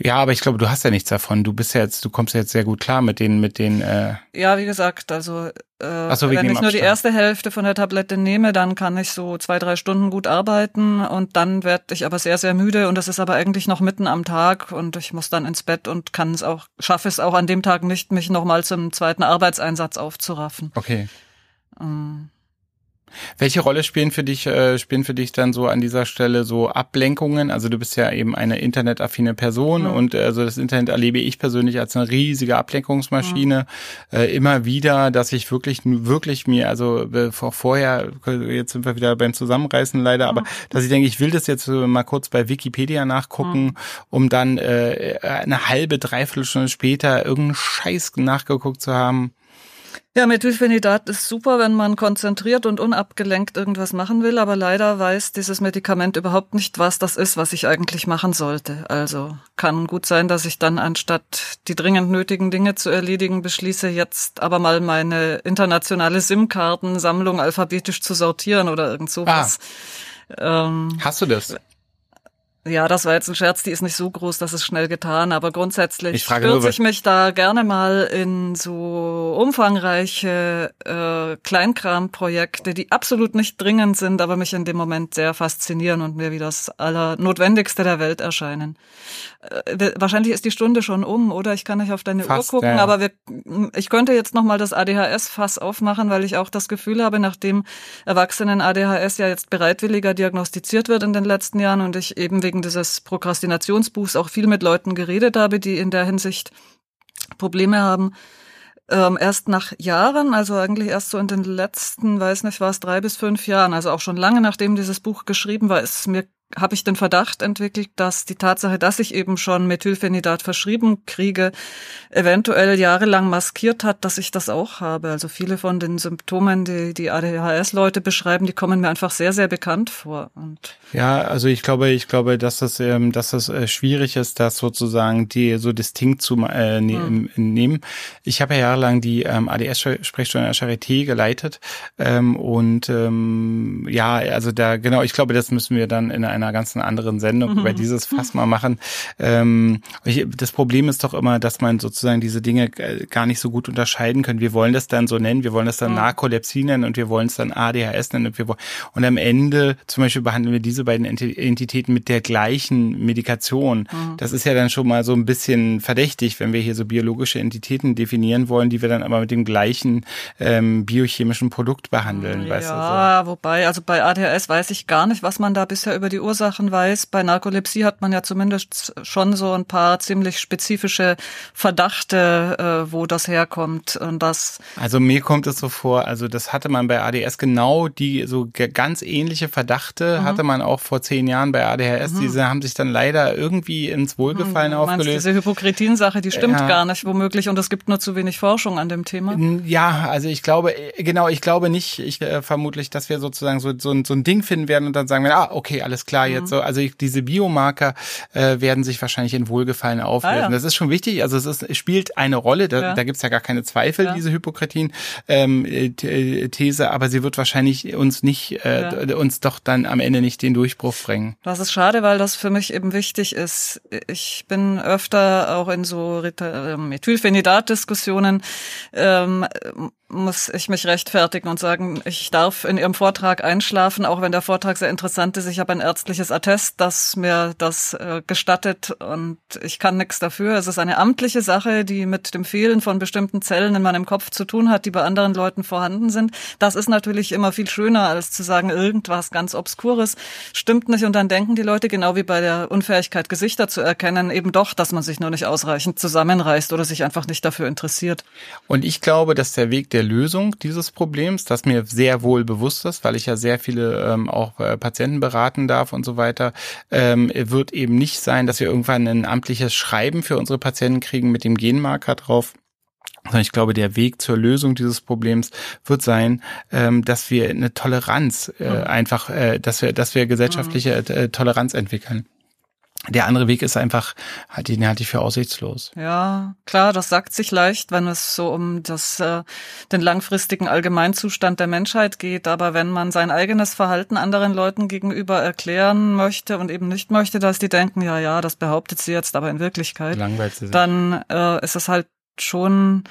Speaker 1: Ja, aber ich glaube, du hast ja nichts davon. Du bist ja jetzt, du kommst ja jetzt sehr gut klar mit den, mit den. Äh
Speaker 2: ja, wie gesagt, also äh, so, wenn ich nur die erste Hälfte von der Tablette nehme, dann kann ich so zwei, drei Stunden gut arbeiten und dann werde ich aber sehr, sehr müde und das ist aber eigentlich noch mitten am Tag und ich muss dann ins Bett und kann es auch, schaffe es auch an dem Tag nicht, mich nochmal zum zweiten Arbeitseinsatz aufzuraffen.
Speaker 1: Okay. Ähm. Welche Rolle spielen für dich, äh, spielen für dich dann so an dieser Stelle so Ablenkungen? Also du bist ja eben eine internetaffine Person mhm. und also das Internet erlebe ich persönlich als eine riesige Ablenkungsmaschine. Mhm. Äh, immer wieder, dass ich wirklich, wirklich mir, also äh, vorher, jetzt sind wir wieder beim Zusammenreißen leider, mhm. aber dass ich denke, ich will das jetzt mal kurz bei Wikipedia nachgucken, mhm. um dann äh, eine halbe, dreiviertel Stunde später irgendeinen Scheiß nachgeguckt zu haben.
Speaker 2: Ja, Methylphenidat ist super, wenn man konzentriert und unabgelenkt irgendwas machen will, aber leider weiß dieses Medikament überhaupt nicht, was das ist, was ich eigentlich machen sollte. Also kann gut sein, dass ich dann anstatt die dringend nötigen Dinge zu erledigen, beschließe jetzt aber mal meine internationale SIM-Kartensammlung alphabetisch zu sortieren oder irgend sowas.
Speaker 1: Ah. Ähm, Hast du das?
Speaker 2: Ja, das war jetzt ein Scherz, die ist nicht so groß, das ist schnell getan, aber grundsätzlich
Speaker 1: Ich
Speaker 2: stürze
Speaker 1: nur,
Speaker 2: ich mich da gerne mal in so umfangreiche äh, Kleinkramprojekte, die absolut nicht dringend sind, aber mich in dem Moment sehr faszinieren und mir wie das Allernotwendigste der Welt erscheinen. Äh, wahrscheinlich ist die Stunde schon um, oder? Ich kann nicht auf deine
Speaker 1: Fast,
Speaker 2: Uhr gucken,
Speaker 1: ja.
Speaker 2: aber wir, ich könnte jetzt noch mal das ADHS-Fass aufmachen, weil ich auch das Gefühl habe, nachdem Erwachsenen ADHS ja jetzt bereitwilliger diagnostiziert wird in den letzten Jahren und ich eben wegen dieses Prokrastinationsbuchs auch viel mit Leuten geredet habe, die in der Hinsicht Probleme haben. Ähm, erst nach Jahren, also eigentlich erst so in den letzten, weiß nicht, war es drei bis fünf Jahren, also auch schon lange nachdem dieses Buch geschrieben war, ist mir habe ich den Verdacht entwickelt, dass die Tatsache, dass ich eben schon Methylphenidat verschrieben kriege, eventuell jahrelang maskiert hat, dass ich das auch habe. Also viele von den Symptomen, die die ADHS-Leute beschreiben, die kommen mir einfach sehr, sehr bekannt vor. Und
Speaker 1: Ja, also ich glaube, ich glaube, dass das, ähm, dass das äh, schwierig ist, das sozusagen die so distinkt zu äh, ne
Speaker 2: Hm.
Speaker 1: nehmen. Ich habe ja jahrelang die ähm, ADS-Sprechstunde der Charité geleitet ähm, und ähm, ja, also da genau, ich glaube, das müssen wir dann in einer ganz anderen Sendung
Speaker 2: Mhm.
Speaker 1: über dieses Fass mal machen. Ähm, das Problem ist doch immer, dass man sozusagen diese Dinge äh, gar nicht so gut unterscheiden kann. Wir wollen das dann so nennen, wir wollen das dann
Speaker 2: Mhm.
Speaker 1: Narkolepsie nennen und wir wollen es dann ADHS nennen und wir wollen und am Ende zum Beispiel behandeln wir diese beiden Enti- Entitäten mit der gleichen Medikation.
Speaker 2: Mhm.
Speaker 1: Das ist ja dann schon mal so ein bisschen verdächtig, wenn wir hier so biologische Entitäten definieren wollen, die wir dann aber mit dem gleichen ähm, biochemischen Produkt behandeln. weißt du, so.
Speaker 2: ja, wobei, also bei ADHS weiß ich gar nicht, was man da bisher über die Ursachen weiß. Bei Narkolepsie hat man ja zumindest schon so ein paar ziemlich spezifische Verdachte, äh, wo das herkommt. Und das,
Speaker 1: Also mir kommt es so vor, also das hatte man bei ADS genau die so ganz ähnliche
Speaker 2: Mhm.
Speaker 1: Verdachte hatte man auch vor zehn Jahren bei ADHS. Diese haben sich dann leider irgendwie ins Wohlgefallen
Speaker 2: Mhm. meinst
Speaker 1: aufgelöst.
Speaker 2: diese Hypokritin-Sache, die stimmt
Speaker 1: Ja.
Speaker 2: gar nicht womöglich und es gibt nur zu wenig Forschung an dem Thema.
Speaker 1: Ja, also ich glaube, äh, genau, ich glaube nicht, ich äh, vermutlich, dass wir sozusagen so, so, ein- so ein Ding finden werden und dann sagen wir, ah, okay, alles klar,
Speaker 2: Mhm.
Speaker 1: jetzt so. Also ich, diese Biomarker äh, werden sich wahrscheinlich in Wohlgefallen auflösen.
Speaker 2: Ah, ja.
Speaker 1: Das ist schon wichtig, also es, ist, es spielt eine Rolle, da,
Speaker 2: Ja.
Speaker 1: da gibt's ja gar keine Zweifel,
Speaker 2: Ja.
Speaker 1: diese Hypokritin-These, aber sie wird wahrscheinlich uns nicht, äh, uns doch dann am Ende nicht den Durchbruch bringen.
Speaker 2: Das ist schade, weil das für mich eben wichtig ist. Ich bin öfter auch in so Rita- äh, Methylphenidat-Diskussionen, ähm, muss ich mich rechtfertigen und sagen, ich darf in Ihrem Vortrag einschlafen, auch wenn der Vortrag sehr interessant ist. Ich habe ein ärztliches Attest, das mir das äh, gestattet und ich kann nichts dafür. Es ist eine amtliche Sache, die mit dem Fehlen von bestimmten Zellen in meinem Kopf zu tun hat, die bei anderen Leuten vorhanden sind. Das ist natürlich immer viel schöner, als zu sagen, irgendwas ganz Obskures stimmt nicht und dann denken die Leute, genau wie bei der Unfähigkeit, Gesichter zu erkennen, eben doch, dass man sich nur nicht ausreichend zusammenreißt oder sich einfach nicht dafür interessiert.
Speaker 1: Und ich glaube, dass der Weg der Lösung dieses Problems, das mir sehr wohl bewusst ist, weil ich ja sehr viele ähm, auch äh, Patienten beraten darf und so weiter, ähm, wird eben nicht sein, dass wir irgendwann ein amtliches Schreiben für unsere Patienten kriegen mit dem Genmarker drauf. Sondern ich glaube, der Weg zur Lösung dieses Problems wird sein, ähm, dass wir eine Toleranz äh, einfach, äh, dass wir, dass wir gesellschaftliche Toleranz entwickeln. Der andere Weg ist einfach, halt, den halte ich für aussichtslos.
Speaker 2: Ja, klar, das sagt sich leicht, wenn es so um das, äh, den langfristigen Allgemeinzustand der Menschheit geht. Aber wenn man sein eigenes Verhalten anderen Leuten gegenüber erklären möchte und eben nicht möchte, dass die denken, ja, ja, das behauptet sie jetzt, aber in Wirklichkeit, dann äh, ist es halt schon,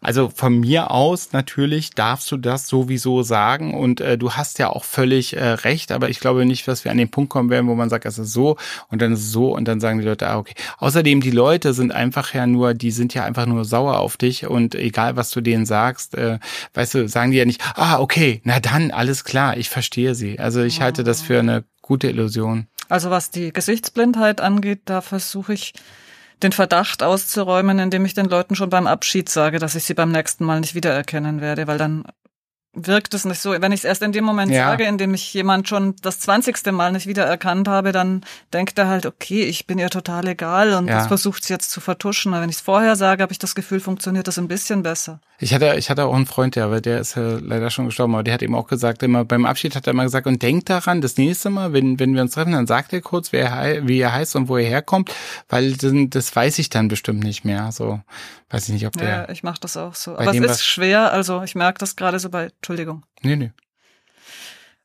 Speaker 1: Also von mir aus natürlich darfst du das sowieso sagen und äh, du hast ja auch völlig äh, recht, aber ich glaube nicht, dass wir an den Punkt kommen werden, wo man sagt, es ist so und dann ist es so und dann sagen die Leute, ah okay. Außerdem die Leute sind einfach ja nur, die sind ja einfach nur sauer auf dich und egal was du denen sagst, äh, weißt du, sagen die ja nicht, ah okay, na dann alles klar, ich verstehe sie. Also ich halte das für eine gute Illusion.
Speaker 2: also was die Gesichtsblindheit angeht, da versuche ich den Verdacht auszuräumen, indem ich den Leuten schon beim Abschied sage, dass ich sie beim nächsten Mal nicht wiedererkennen werde, weil dann wirkt es nicht so. Wenn ich es erst in dem Moment
Speaker 1: Ja.
Speaker 2: sage, in dem ich jemand schon das zwanzigste Mal nicht wiedererkannt habe, dann denkt er halt, okay, ich bin ihr total egal und
Speaker 1: Ja.
Speaker 2: das versucht sie jetzt zu vertuschen. Aber wenn ich es vorher sage, habe ich das Gefühl, funktioniert das ein bisschen besser.
Speaker 1: Ich hatte, ich hatte auch einen Freund, der, aber der ist äh, leider schon gestorben, aber der hat eben auch gesagt, immer beim Abschied hat er immer gesagt, und denkt daran, das nächste Mal, wenn, wenn wir uns treffen, dann sagt er kurz, wer er, wie er heißt und wo er herkommt, weil das, das weiß ich dann bestimmt nicht mehr. So, weiß ich nicht, ob der.
Speaker 2: Ja, ich mache das auch so. Aber es ist schwer, also ich merke das gerade so bei, Entschuldigung,
Speaker 1: Nee, nee.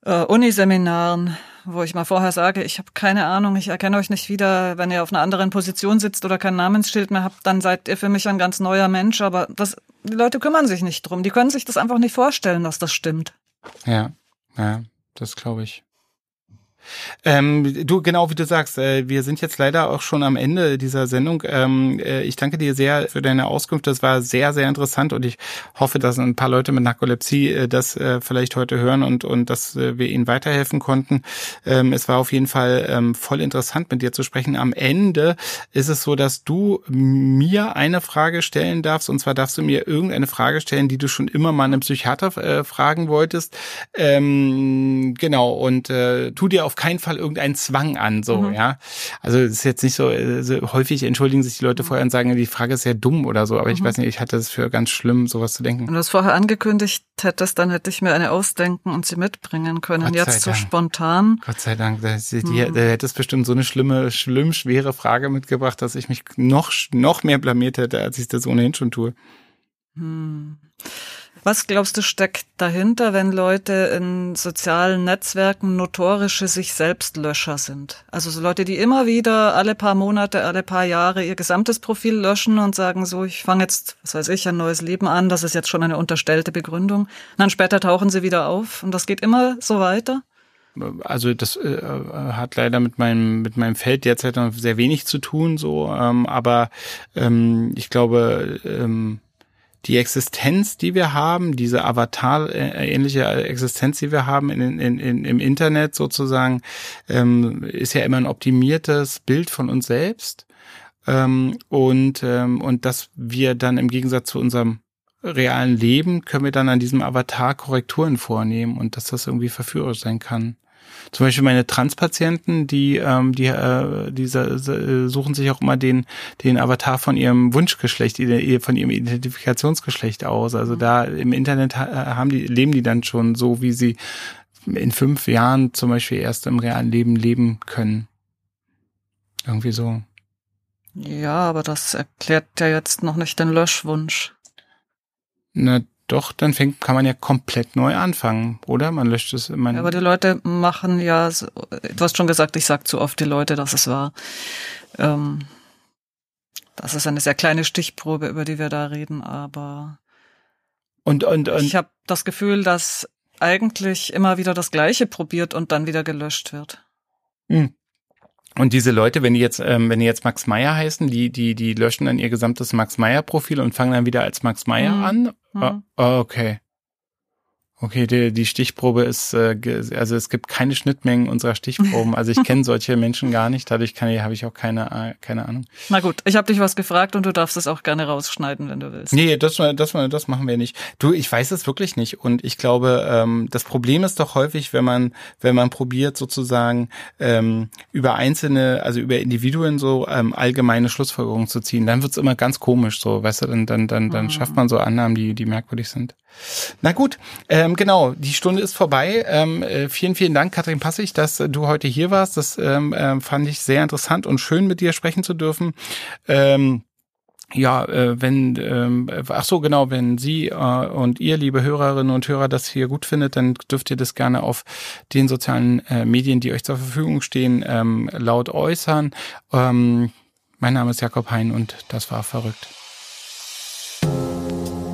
Speaker 2: äh, Uniseminaren, wo ich mal vorher sage, ich habe keine Ahnung, ich erkenne euch nicht wieder, wenn ihr auf einer anderen Position sitzt oder kein Namensschild mehr habt, dann seid ihr für mich ein ganz neuer Mensch. Aber das, die Leute kümmern sich nicht drum. Die können sich das einfach nicht vorstellen, dass das stimmt.
Speaker 1: Ja, ja, das glaube ich. Ähm, du, genau wie du sagst, äh, wir sind jetzt leider auch schon am Ende dieser Sendung. Ähm, äh, ich danke dir sehr für deine Auskunft. Das war sehr, sehr interessant und ich hoffe, dass ein paar Leute mit Narkolepsie äh, das äh, vielleicht heute hören und, und dass äh, wir ihnen weiterhelfen konnten. Ähm, es war auf jeden Fall ähm, voll interessant, mit dir zu sprechen. Am Ende ist es so, dass du mir eine Frage stellen darfst und zwar darfst du mir irgendeine Frage stellen, die du schon immer mal einem Psychiater äh, fragen wolltest. Ähm, genau, und tu dir auf keinen Fall irgendeinen Zwang an, so, mhm. ja. Also es ist jetzt nicht so, so, häufig entschuldigen sich die Leute vorher und sagen, die Frage ist ja dumm oder so, aber mhm. ich weiß nicht, ich hatte es für ganz schlimm, sowas zu denken.
Speaker 2: Wenn du es vorher angekündigt hättest, dann hätte ich mir eine ausdenken und sie mitbringen können. Gott jetzt so Dank. spontan.
Speaker 1: Gott sei Dank, da, die, mhm. da hättest bestimmt so eine schlimme, schlimm, schwere Frage mitgebracht, dass ich mich noch, noch mehr blamiert hätte, als ich das ohnehin schon tue.
Speaker 2: Hm. Was glaubst du steckt dahinter, wenn Leute in sozialen Netzwerken notorische sich selbst Löscher sind? Also so Leute, die immer wieder alle paar Monate, alle paar Jahre ihr gesamtes Profil löschen und sagen so, ich fange jetzt, was weiß ich, ein neues Leben an, das ist jetzt schon eine unterstellte Begründung. Und dann später tauchen sie wieder auf und das geht immer so weiter?
Speaker 1: also das äh, hat leider mit meinem mit meinem Feld derzeit noch sehr wenig zu tun so ähm, aber ähm, ich glaube ähm, die Existenz, die wir haben, diese Avatar-ähnliche Existenz, die wir haben in, in, in, im Internet sozusagen, ähm, ist ja immer ein optimiertes Bild von uns selbst. Ähm, und, ähm, und dass wir dann im Gegensatz zu unserem realen Leben, können wir dann an diesem Avatar Korrekturen vornehmen und dass das irgendwie verführerisch sein kann. Zum Beispiel meine Transpatienten, die, ähm, die, äh, diese, äh, suchen sich auch immer den, den Avatar von ihrem Wunschgeschlecht, von ihrem Identifikationsgeschlecht aus. Also mhm. da im Internet haben die, leben die dann schon so, wie sie in fünf Jahren zum Beispiel erst im realen Leben leben können. Irgendwie so.
Speaker 2: Ja, aber das erklärt ja jetzt noch nicht den Löschwunsch.
Speaker 1: Na, doch, dann fängt, kann man ja komplett neu anfangen, oder? Man löscht es.
Speaker 2: Man ja, aber die Leute machen ja, du hast schon gesagt, ich sag zu oft die Leute, dass es war. Ähm, das ist eine sehr kleine Stichprobe, über die wir da reden, aber
Speaker 1: und, und, und
Speaker 2: ich habe das Gefühl, dass eigentlich immer wieder das Gleiche probiert und dann wieder gelöscht wird.
Speaker 1: Hm. Und diese Leute, wenn die jetzt, ähm, wenn die jetzt Max Meyer heißen, die, die, die löschen dann ihr gesamtes Max Meyer Profil und fangen dann wieder als Max Meyer mhm. an. Mhm. Oh, okay. Okay, die, die Stichprobe ist, äh, also es gibt keine Schnittmengen unserer Stichproben. Also ich kenne solche Menschen gar nicht, dadurch kann ich, habe ich auch keine, äh, keine Ahnung.
Speaker 2: Na gut, ich habe dich was gefragt und du darfst es auch gerne rausschneiden, wenn du willst.
Speaker 1: Nee, das, das, das machen wir nicht. Du, ich weiß es wirklich nicht. Und ich glaube, ähm, das Problem ist doch häufig, wenn man, wenn man probiert, sozusagen ähm, über einzelne, also über Individuen so ähm, allgemeine Schlussfolgerungen zu ziehen, dann wird's immer ganz komisch so, weißt du, dann, dann, dann, dann mhm. schafft man so Annahmen, die, die merkwürdig sind. Na gut, ähm, genau, die Stunde ist vorbei. Ähm, äh, vielen, vielen Dank, Katrin Passig, dass du heute hier warst. Das ähm, äh, fand ich sehr interessant und schön, mit dir sprechen zu dürfen. Ähm, ja, äh, wenn, ähm, ach so, genau, wenn Sie äh, und ihr, liebe Hörerinnen und Hörer, das hier gut findet, dann dürft ihr das gerne auf den sozialen äh, Medien, die euch zur Verfügung stehen, ähm, laut äußern. Ähm, mein Name ist Jakob Hein und das war verrückt.